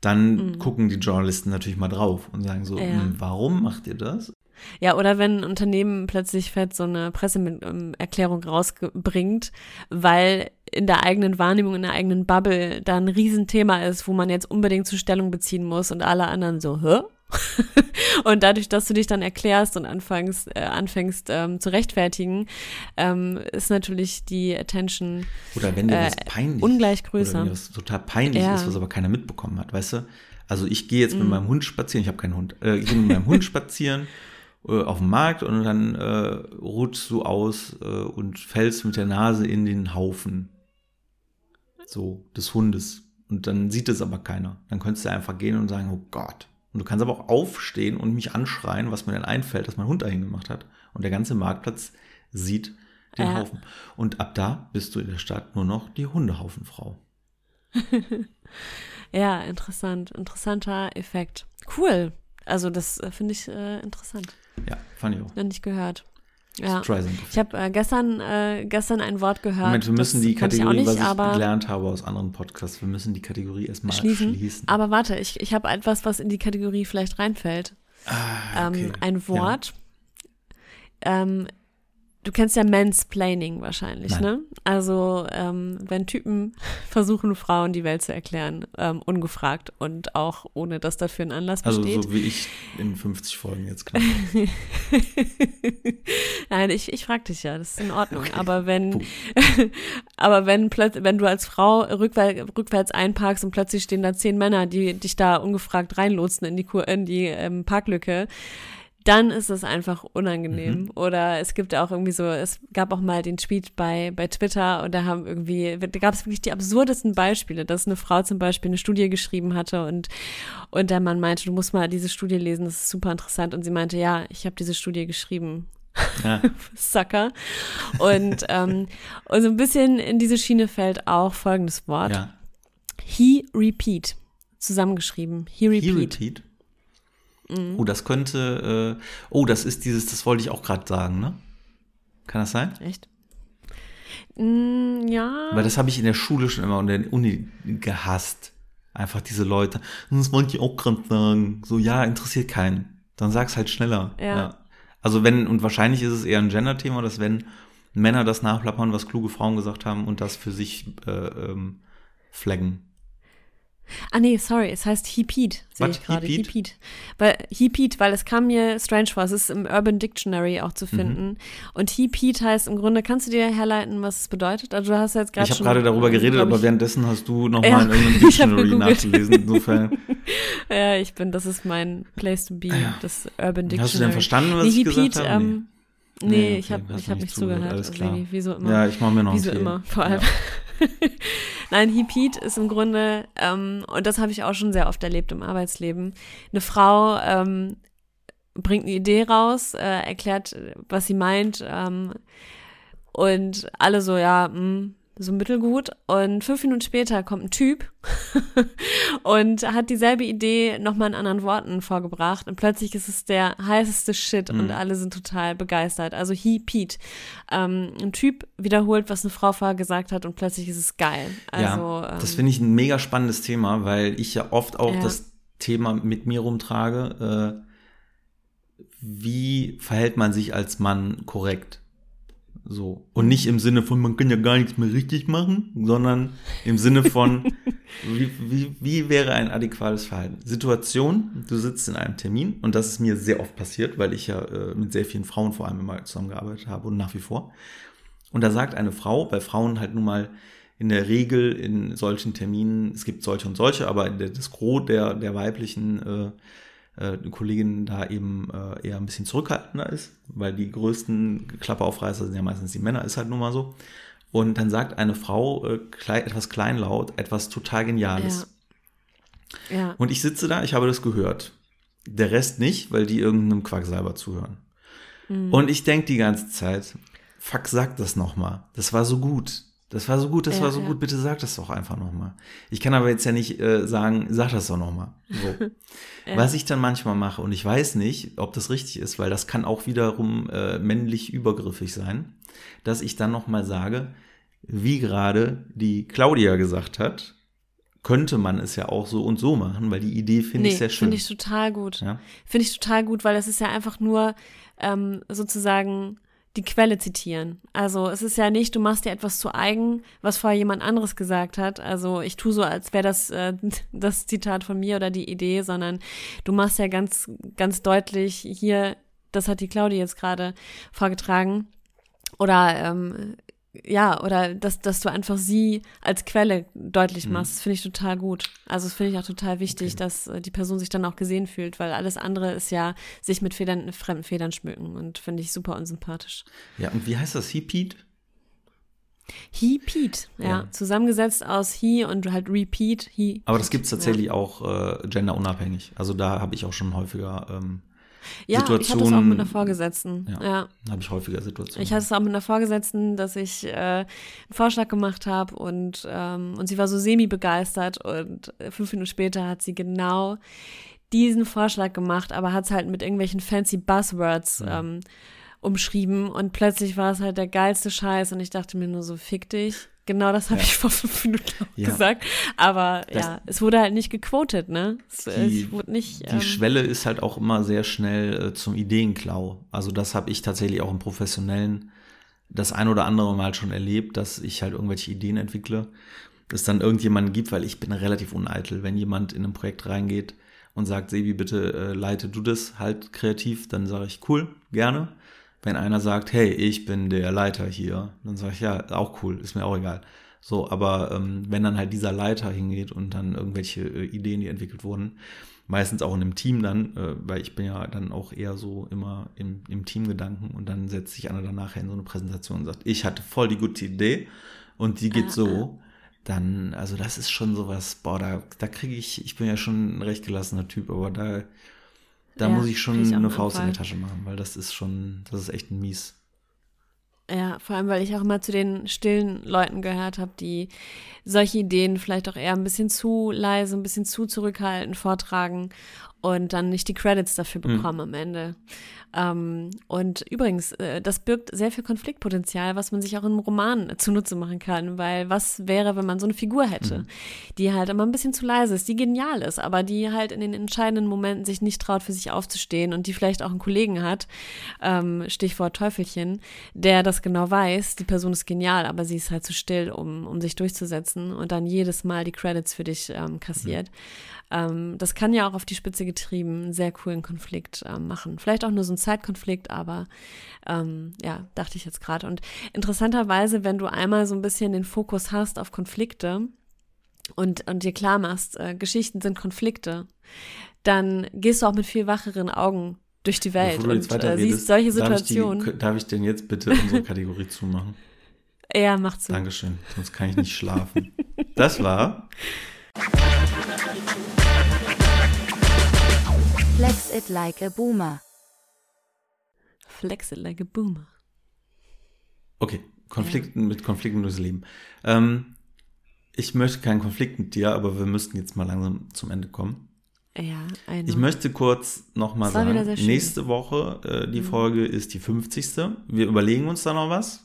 [SPEAKER 1] dann gucken die Journalisten natürlich mal drauf und sagen so,
[SPEAKER 2] Mhm. Ja.
[SPEAKER 1] "Hm, warum macht ihr das?
[SPEAKER 2] Ja, oder wenn ein Unternehmen plötzlich fett so eine Presseerklärung rausbringt, weil in der eigenen Wahrnehmung, in der eigenen Bubble da ein Riesenthema ist, wo man jetzt unbedingt zur Stellung beziehen muss und alle anderen so, hä? und dadurch, dass du dich dann erklärst und anfängst, äh, anfängst ähm, zu rechtfertigen, ähm, ist natürlich die Attention
[SPEAKER 1] Oder wenn dir
[SPEAKER 2] Äh,
[SPEAKER 1] peinlich
[SPEAKER 2] ungleich
[SPEAKER 1] Oder
[SPEAKER 2] größer.
[SPEAKER 1] wenn dir was total peinlich
[SPEAKER 2] Ja.
[SPEAKER 1] ist, was aber keiner mitbekommen hat, weißt du? Also ich gehe jetzt mit
[SPEAKER 2] Mhm.
[SPEAKER 1] meinem Hund spazieren, ich habe keinen Hund, äh, ich gehe mit meinem Hund spazieren äh, auf dem Markt und dann äh, rutschst du aus äh, und fällst mit der Nase in den Haufen so des Hundes. Und dann sieht es aber keiner. Dann könntest du einfach gehen und sagen, oh Gott. Und du kannst aber auch aufstehen und mich anschreien, was mir dann einfällt, dass mein Hund dahin gemacht hat. Und der ganze Marktplatz sieht den
[SPEAKER 2] Ja.
[SPEAKER 1] Haufen. Und ab da bist du in der Stadt nur noch die Hundehaufenfrau.
[SPEAKER 2] Ja, interessant. Interessanter Effekt. Cool. Also das äh, finde ich äh, interessant.
[SPEAKER 1] Ja, fand ich auch.
[SPEAKER 2] Noch nicht gehört. Ja. Ich habe äh, gestern, äh, gestern ein Wort gehört.
[SPEAKER 1] Moment, wir müssen
[SPEAKER 2] das
[SPEAKER 1] die Kategorie,
[SPEAKER 2] ich nicht,
[SPEAKER 1] was ich gelernt habe aus anderen Podcasts, wir müssen die Kategorie erstmal
[SPEAKER 2] schließen.
[SPEAKER 1] schließen.
[SPEAKER 2] Aber warte, ich, ich habe etwas, was in die Kategorie vielleicht reinfällt.
[SPEAKER 1] ah, okay.
[SPEAKER 2] Ähm, ein Wort. Ähm, du kennst ja Mansplaining wahrscheinlich,
[SPEAKER 1] Nein.
[SPEAKER 2] ne? Also ähm, wenn Typen versuchen, Frauen die Welt zu erklären, ähm, ungefragt und auch ohne, dass dafür ein Anlass
[SPEAKER 1] Also
[SPEAKER 2] besteht.
[SPEAKER 1] so wie ich in 50 Folgen jetzt knapp.
[SPEAKER 2] Nein, ich, ich frage dich ja, das ist in Ordnung.
[SPEAKER 1] Okay.
[SPEAKER 2] Aber wenn, aber wenn plötzlich, wenn du als Frau rückwär, rückwärts einparkst und plötzlich stehen da zehn Männer, die dich da ungefragt reinlotsen in die, Kur, in die ähm, Parklücke, dann ist es einfach unangenehm.
[SPEAKER 1] Mhm.
[SPEAKER 2] Oder es gibt auch irgendwie so, es gab auch mal den Tweet bei, bei Twitter und da haben irgendwie, da gab es wirklich die absurdesten Beispiele, dass eine Frau zum Beispiel eine Studie geschrieben hatte und, und der Mann meinte, du musst mal diese Studie lesen, das ist super interessant. Und sie meinte, ja, ich habe diese Studie geschrieben.
[SPEAKER 1] Ja.
[SPEAKER 2] Sucker. Und, ähm, und so ein bisschen in diese Schiene fällt auch folgendes Wort.
[SPEAKER 1] ja.
[SPEAKER 2] He repeat. Zusammengeschrieben. He
[SPEAKER 1] He
[SPEAKER 2] repeat. Mhm.
[SPEAKER 1] Oh, das könnte, äh, oh, das ist dieses, das wollte ich auch gerade sagen, ne? Kann das sein?
[SPEAKER 2] Echt? Mm, ja.
[SPEAKER 1] Weil das habe ich in der Schule schon immer und in der Uni gehasst. Einfach diese Leute, "Hm, das wollte ich auch gerade sagen. So, ja, interessiert keinen. Dann sag's halt schneller.
[SPEAKER 2] Ja.
[SPEAKER 1] Also wenn, und wahrscheinlich ist es eher ein Gender-Thema, dass wenn Männer das nachplappern, was kluge Frauen gesagt haben und das für sich äh, ähm, flaggen.
[SPEAKER 2] Ah nee, sorry, es heißt Heaped, sehe ich gerade.
[SPEAKER 1] Heaped.
[SPEAKER 2] Weil Heaped, weil es kam mir strange vor, es ist im Urban Dictionary auch zu
[SPEAKER 1] Mhm.
[SPEAKER 2] finden. Und Heaped heißt im Grunde, kannst du dir herleiten, was es bedeutet? Also du hast jetzt gerade
[SPEAKER 1] Ich habe gerade darüber geredet, aber währenddessen hast du nochmal
[SPEAKER 2] Ja,
[SPEAKER 1] in irgendeinem Dictionary nachgelesen. Insofern,
[SPEAKER 2] Ja, ich bin, das ist mein Place to be,
[SPEAKER 1] Ja.
[SPEAKER 2] das Urban Dictionary.
[SPEAKER 1] hast du denn verstanden, was
[SPEAKER 2] nee,
[SPEAKER 1] ich gesagt
[SPEAKER 2] Heaped,
[SPEAKER 1] habe?
[SPEAKER 2] ähm, nee,
[SPEAKER 1] Nee,
[SPEAKER 2] ich
[SPEAKER 1] okay,
[SPEAKER 2] habe
[SPEAKER 1] hast
[SPEAKER 2] ich hab
[SPEAKER 1] nicht zugehört, alles klar.
[SPEAKER 2] Levi, wie so immer.
[SPEAKER 1] ja, ich mache mir noch
[SPEAKER 2] Wie so immer, vor allem.
[SPEAKER 1] Ja.
[SPEAKER 2] Nein, Heaped ist im Grunde, ähm, und das habe ich auch schon sehr oft erlebt im Arbeitsleben, eine Frau ähm, bringt eine Idee raus, äh, erklärt, was sie meint, ähm, und alle so, ja, mh, so mittelgut. Und fünf Minuten später kommt ein Typ und hat dieselbe Idee nochmal in anderen Worten vorgebracht. Und plötzlich ist es der heißeste Shit und
[SPEAKER 1] Mhm.
[SPEAKER 2] alle sind total begeistert. Also he Pete. Ähm, ein Typ wiederholt, was eine Frau vorher gesagt hat und plötzlich ist es geil. Also,
[SPEAKER 1] ja, das
[SPEAKER 2] ähm,
[SPEAKER 1] finde ich ein mega spannendes Thema, weil ich ja oft auch
[SPEAKER 2] Ja.
[SPEAKER 1] das Thema mit mir rumtrage. Äh, wie verhält man sich als Mann korrekt? So. Und nicht im Sinne von, man kann ja gar nichts mehr richtig machen, sondern im Sinne von, wie, wie, wie wäre ein adäquates Verhalten? Situation, du sitzt in einem Termin und das ist mir sehr oft passiert, weil ich ja äh, mit sehr vielen Frauen vor allem immer zusammengearbeitet habe und nach wie vor. Und da sagt eine Frau, bei Frauen halt nun mal in der Regel in solchen Terminen, es gibt solche und solche, aber das Gros der, der weiblichen äh, äh, Kolleginnen da eben äh, eher ein bisschen zurückhaltender ist, weil die größten Klapperaufreißer sind ja meistens die Männer, ist halt nun mal so. Und dann sagt eine Frau äh, klein, etwas kleinlaut, etwas total Geniales.
[SPEAKER 2] ja.
[SPEAKER 1] Und ich sitze da, ich habe das gehört. Der Rest nicht, weil die irgendeinem Quacksalber zuhören.
[SPEAKER 2] Mhm.
[SPEAKER 1] Und ich denke die ganze Zeit, fuck, sag das nochmal. Das war so gut. Das war so gut, das
[SPEAKER 2] Ja,
[SPEAKER 1] war so
[SPEAKER 2] ja.
[SPEAKER 1] gut, bitte sag das doch einfach nochmal. Ich kann aber jetzt ja nicht äh, sagen, sag das doch nochmal. So.
[SPEAKER 2] Ja.
[SPEAKER 1] Was ich dann manchmal mache, und ich weiß nicht, ob das richtig ist, weil das kann auch wiederum äh, männlich übergriffig sein, dass ich dann nochmal sage, wie gerade die Claudia gesagt hat, könnte man es ja auch so und so machen, weil die Idee finde ich sehr schön.
[SPEAKER 2] Finde ich total gut.
[SPEAKER 1] ja?
[SPEAKER 2] Finde ich total gut, weil es ist ja einfach nur ähm, sozusagen die Quelle zitieren. Also es ist ja nicht, du machst dir etwas zu eigen, was vorher jemand anderes gesagt hat. Also ich tue so, als wäre das äh, das Zitat von mir oder die Idee, sondern du machst ja ganz, ganz deutlich hier, das hat die Claudia jetzt gerade vorgetragen. Oder ähm, ja, oder dass, dass du einfach sie als Quelle deutlich
[SPEAKER 1] Mhm.
[SPEAKER 2] machst, das finde ich total gut. Also das finde ich auch total wichtig,
[SPEAKER 1] Okay.
[SPEAKER 2] dass äh, die Person sich dann auch gesehen fühlt, weil alles andere ist ja sich mit Federn, fremden Federn schmücken und finde ich super unsympathisch.
[SPEAKER 1] Ja, und wie heißt das? He Pete?
[SPEAKER 2] He, Pete, ja.
[SPEAKER 1] Ja.
[SPEAKER 2] Zusammengesetzt aus he und halt repeat, he.
[SPEAKER 1] Aber das gibt es
[SPEAKER 2] Ja.
[SPEAKER 1] tatsächlich auch äh, genderunabhängig. Also da habe ich auch schon häufiger, ähm,
[SPEAKER 2] Ja, ich hatte es auch
[SPEAKER 1] Situationen-
[SPEAKER 2] mit einer Vorgesetzten.
[SPEAKER 1] Ja.
[SPEAKER 2] ja.
[SPEAKER 1] habe ich häufiger Situationen.
[SPEAKER 2] Ich hatte es auch mit einer Vorgesetzten, dass ich äh, einen Vorschlag gemacht habe und, ähm, und sie war so semi-begeistert und äh, fünf Minuten später hat sie genau diesen Vorschlag gemacht, aber hat es halt mit irgendwelchen fancy Buzzwords
[SPEAKER 1] Ja.
[SPEAKER 2] ähm, umschrieben und plötzlich war es halt der geilste Scheiß und ich dachte mir nur so, fick dich. Genau das habe
[SPEAKER 1] Ja.
[SPEAKER 2] ich vor fünf Minuten auch
[SPEAKER 1] Ja.
[SPEAKER 2] gesagt. Aber
[SPEAKER 1] Das-
[SPEAKER 2] ja, es wurde halt nicht gequotet, ne? Es,
[SPEAKER 1] Die-
[SPEAKER 2] es wurde nicht.
[SPEAKER 1] Die
[SPEAKER 2] ähm,
[SPEAKER 1] Schwelle ist halt auch immer sehr schnell äh, zum Ideenklau. Also das habe ich tatsächlich auch im Professionellen das ein oder andere Mal schon erlebt, dass ich halt irgendwelche Ideen entwickle, es dann irgendjemanden gibt, weil ich bin relativ uneitel. Wenn jemand in ein Projekt reingeht und sagt, Sebi, bitte äh, leite du das halt kreativ, dann sage ich, cool, gerne. Wenn einer sagt, hey, ich bin der Leiter hier, dann sage ich, ja, auch cool, ist mir auch egal. So, aber ähm, wenn dann halt dieser Leiter hingeht und dann irgendwelche äh, Ideen, die entwickelt wurden, meistens auch in einem Team dann, äh, weil ich bin ja dann auch eher so immer im, im Teamgedanken und dann setzt sich einer danach in so eine Präsentation und sagt, ich hatte voll die gute Idee und die geht
[SPEAKER 2] Ah,
[SPEAKER 1] so, dann, also das ist schon sowas, boah, da, da kriege ich, ich bin ja schon ein recht gelassener Typ, aber da, da
[SPEAKER 2] Ja,
[SPEAKER 1] muss ich schon
[SPEAKER 2] ich
[SPEAKER 1] eine Faust in
[SPEAKER 2] Anfall.
[SPEAKER 1] der Tasche machen, weil das ist schon, das ist echt ein mies.
[SPEAKER 2] Ja, vor allem, weil ich auch immer zu den stillen Leuten gehört habe, die solche Ideen vielleicht auch eher ein bisschen zu leise, ein bisschen zu zurückhaltend vortragen und dann nicht die Credits dafür
[SPEAKER 1] Mhm.
[SPEAKER 2] bekommen am Ende. Ähm, und übrigens, äh, das birgt sehr viel Konfliktpotenzial, was man sich auch im Roman zunutze machen kann, weil was wäre, wenn man so eine Figur hätte,
[SPEAKER 1] Mhm.
[SPEAKER 2] die halt immer ein bisschen zu leise ist, die genial ist, aber die halt in den entscheidenden Momenten sich nicht traut, für sich aufzustehen und die vielleicht auch einen Kollegen hat, ähm, Stichwort Teufelchen, der das genau weiß, die Person ist genial, aber sie ist halt zu still, um, um sich durchzusetzen und dann jedes Mal die Credits für dich ähm, kassiert. Ähm, das kann ja auch auf die Spitze getrieben einen sehr coolen Konflikt ähm, machen. Vielleicht auch nur so ein Zeitkonflikt, aber ähm, ja, dachte ich jetzt gerade. Und interessanterweise, wenn du einmal so ein bisschen den Fokus hast auf Konflikte und, und dir klar machst, äh, Geschichten sind Konflikte, dann gehst du auch mit viel wacheren Augen durch die Welt und äh, siehst solche
[SPEAKER 1] darf ich,
[SPEAKER 2] Situationen.
[SPEAKER 1] die, darf ich denn jetzt bitte unsere Kategorie zumachen?
[SPEAKER 2] Ja, macht so.
[SPEAKER 1] Dankeschön, sonst kann ich nicht schlafen. Das war
[SPEAKER 4] Flex it like a boomer.
[SPEAKER 2] Flex it like a boomer.
[SPEAKER 1] Okay, Konflikten mit Konflikten durchs Leben. Ähm, ich möchte keinen Konflikt mit dir, aber wir müssten jetzt mal langsam zum Ende kommen.
[SPEAKER 2] Ja, eine.
[SPEAKER 1] Ich möchte kurz nochmal sagen.
[SPEAKER 2] Mhm.
[SPEAKER 1] nächste Woche, äh, die Folge ist die 50. Wir überlegen uns da noch was,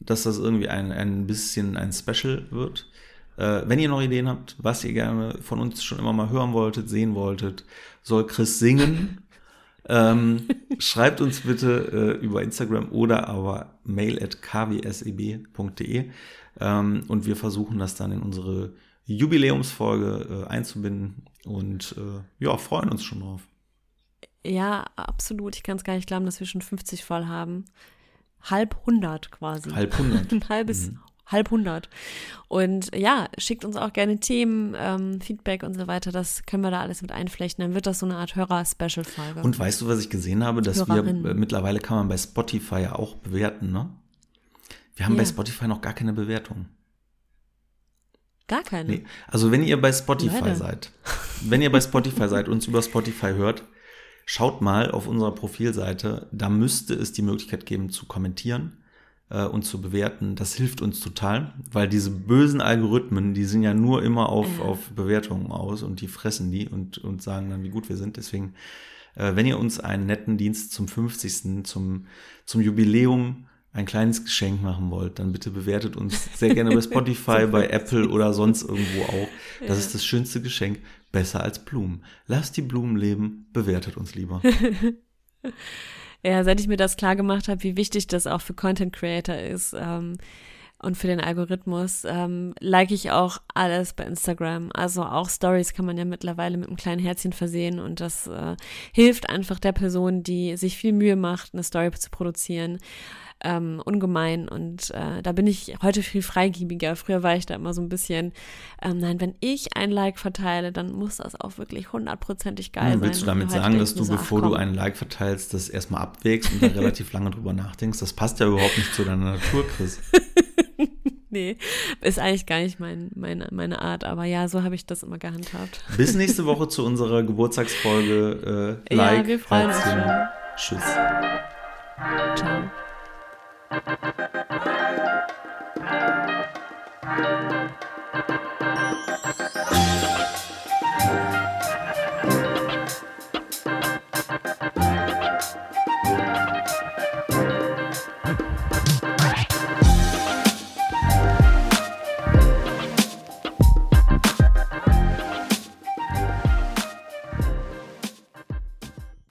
[SPEAKER 1] dass das irgendwie ein, ein bisschen ein Special wird. Äh, wenn ihr noch Ideen habt, was ihr gerne von uns schon immer mal hören wolltet, sehen wolltet, soll Chris singen, ähm, schreibt uns bitte äh, über Instagram oder aber mail at kwseb.de ähm, und wir versuchen das dann in unsere Jubiläumsfolge äh, einzubinden und äh, ja, freuen uns schon drauf.
[SPEAKER 2] Ja, absolut. Ich kann es gar nicht glauben, dass wir schon 50 voll haben. Halb hundert quasi.
[SPEAKER 1] Halb hundert.
[SPEAKER 2] Ein halbes,
[SPEAKER 1] Mhm.
[SPEAKER 2] Halb hundert. Und ja, schickt uns auch gerne Themen, ähm, Feedback und so weiter. Das können wir da alles mit einflechten. Dann wird das so eine Art Hörer-Special-Folge.
[SPEAKER 1] Und weißt du, was ich gesehen habe? Dass wir äh, mittlerweile kann man bei Spotify ja auch bewerten, ne? Wir haben
[SPEAKER 2] Ja.
[SPEAKER 1] bei Spotify noch gar keine Bewertung.
[SPEAKER 2] Gar keine.
[SPEAKER 1] Nee. Also wenn ihr bei Spotify
[SPEAKER 2] Leider.
[SPEAKER 1] seid, wenn ihr bei Spotify seid, uns über Spotify hört, schaut mal auf unserer Profilseite, da müsste es die Möglichkeit geben zu kommentieren äh, und zu bewerten. Das hilft uns total, weil diese bösen Algorithmen, die sind ja nur immer auf,
[SPEAKER 2] Ja.
[SPEAKER 1] auf Bewertungen aus und die fressen die und, und sagen dann, wie gut wir sind. Deswegen, äh, wenn ihr uns einen netten Dienst zum 50., zum, zum Jubiläum ein kleines Geschenk machen wollt, dann bitte bewertet uns sehr gerne bei Spotify, bei Apple oder sonst irgendwo auch. Das
[SPEAKER 2] Ja.
[SPEAKER 1] ist das schönste Geschenk. Besser als Blumen. Lasst die Blumen leben, bewertet uns lieber.
[SPEAKER 2] Ja, seit ich mir das klar gemacht habe, wie wichtig das auch für Content Creator ist, ähm, und für den Algorithmus ähm, like ich auch alles bei Instagram. Also auch Stories kann man ja mittlerweile mit einem kleinen Herzchen versehen und das äh, hilft einfach der Person, die sich viel Mühe macht, eine Story zu produzieren ähm, ungemein und äh, da bin ich heute viel freigiebiger. Früher war ich da immer so ein bisschen, ähm, nein, wenn ich ein Like verteile, dann muss das auch wirklich hundertprozentig geil
[SPEAKER 1] Hm,
[SPEAKER 2] sein.
[SPEAKER 1] Willst du damit sagen, dass du,
[SPEAKER 2] so, ach,
[SPEAKER 1] bevor du
[SPEAKER 2] komm.
[SPEAKER 1] einen Like verteilst, das erstmal abwägst und dann relativ lange drüber nachdenkst? Das passt ja überhaupt nicht zu deiner Natur, Chris.
[SPEAKER 2] Nee, ist eigentlich gar nicht mein, meine, meine Art, aber ja, so habe ich das immer gehandhabt.
[SPEAKER 1] Bis nächste Woche zu unserer Geburtstagsfolge. Äh,
[SPEAKER 2] Ja,
[SPEAKER 1] like,
[SPEAKER 2] wir freuen uns schon.
[SPEAKER 1] Tschüss.
[SPEAKER 2] Ciao. Thank you.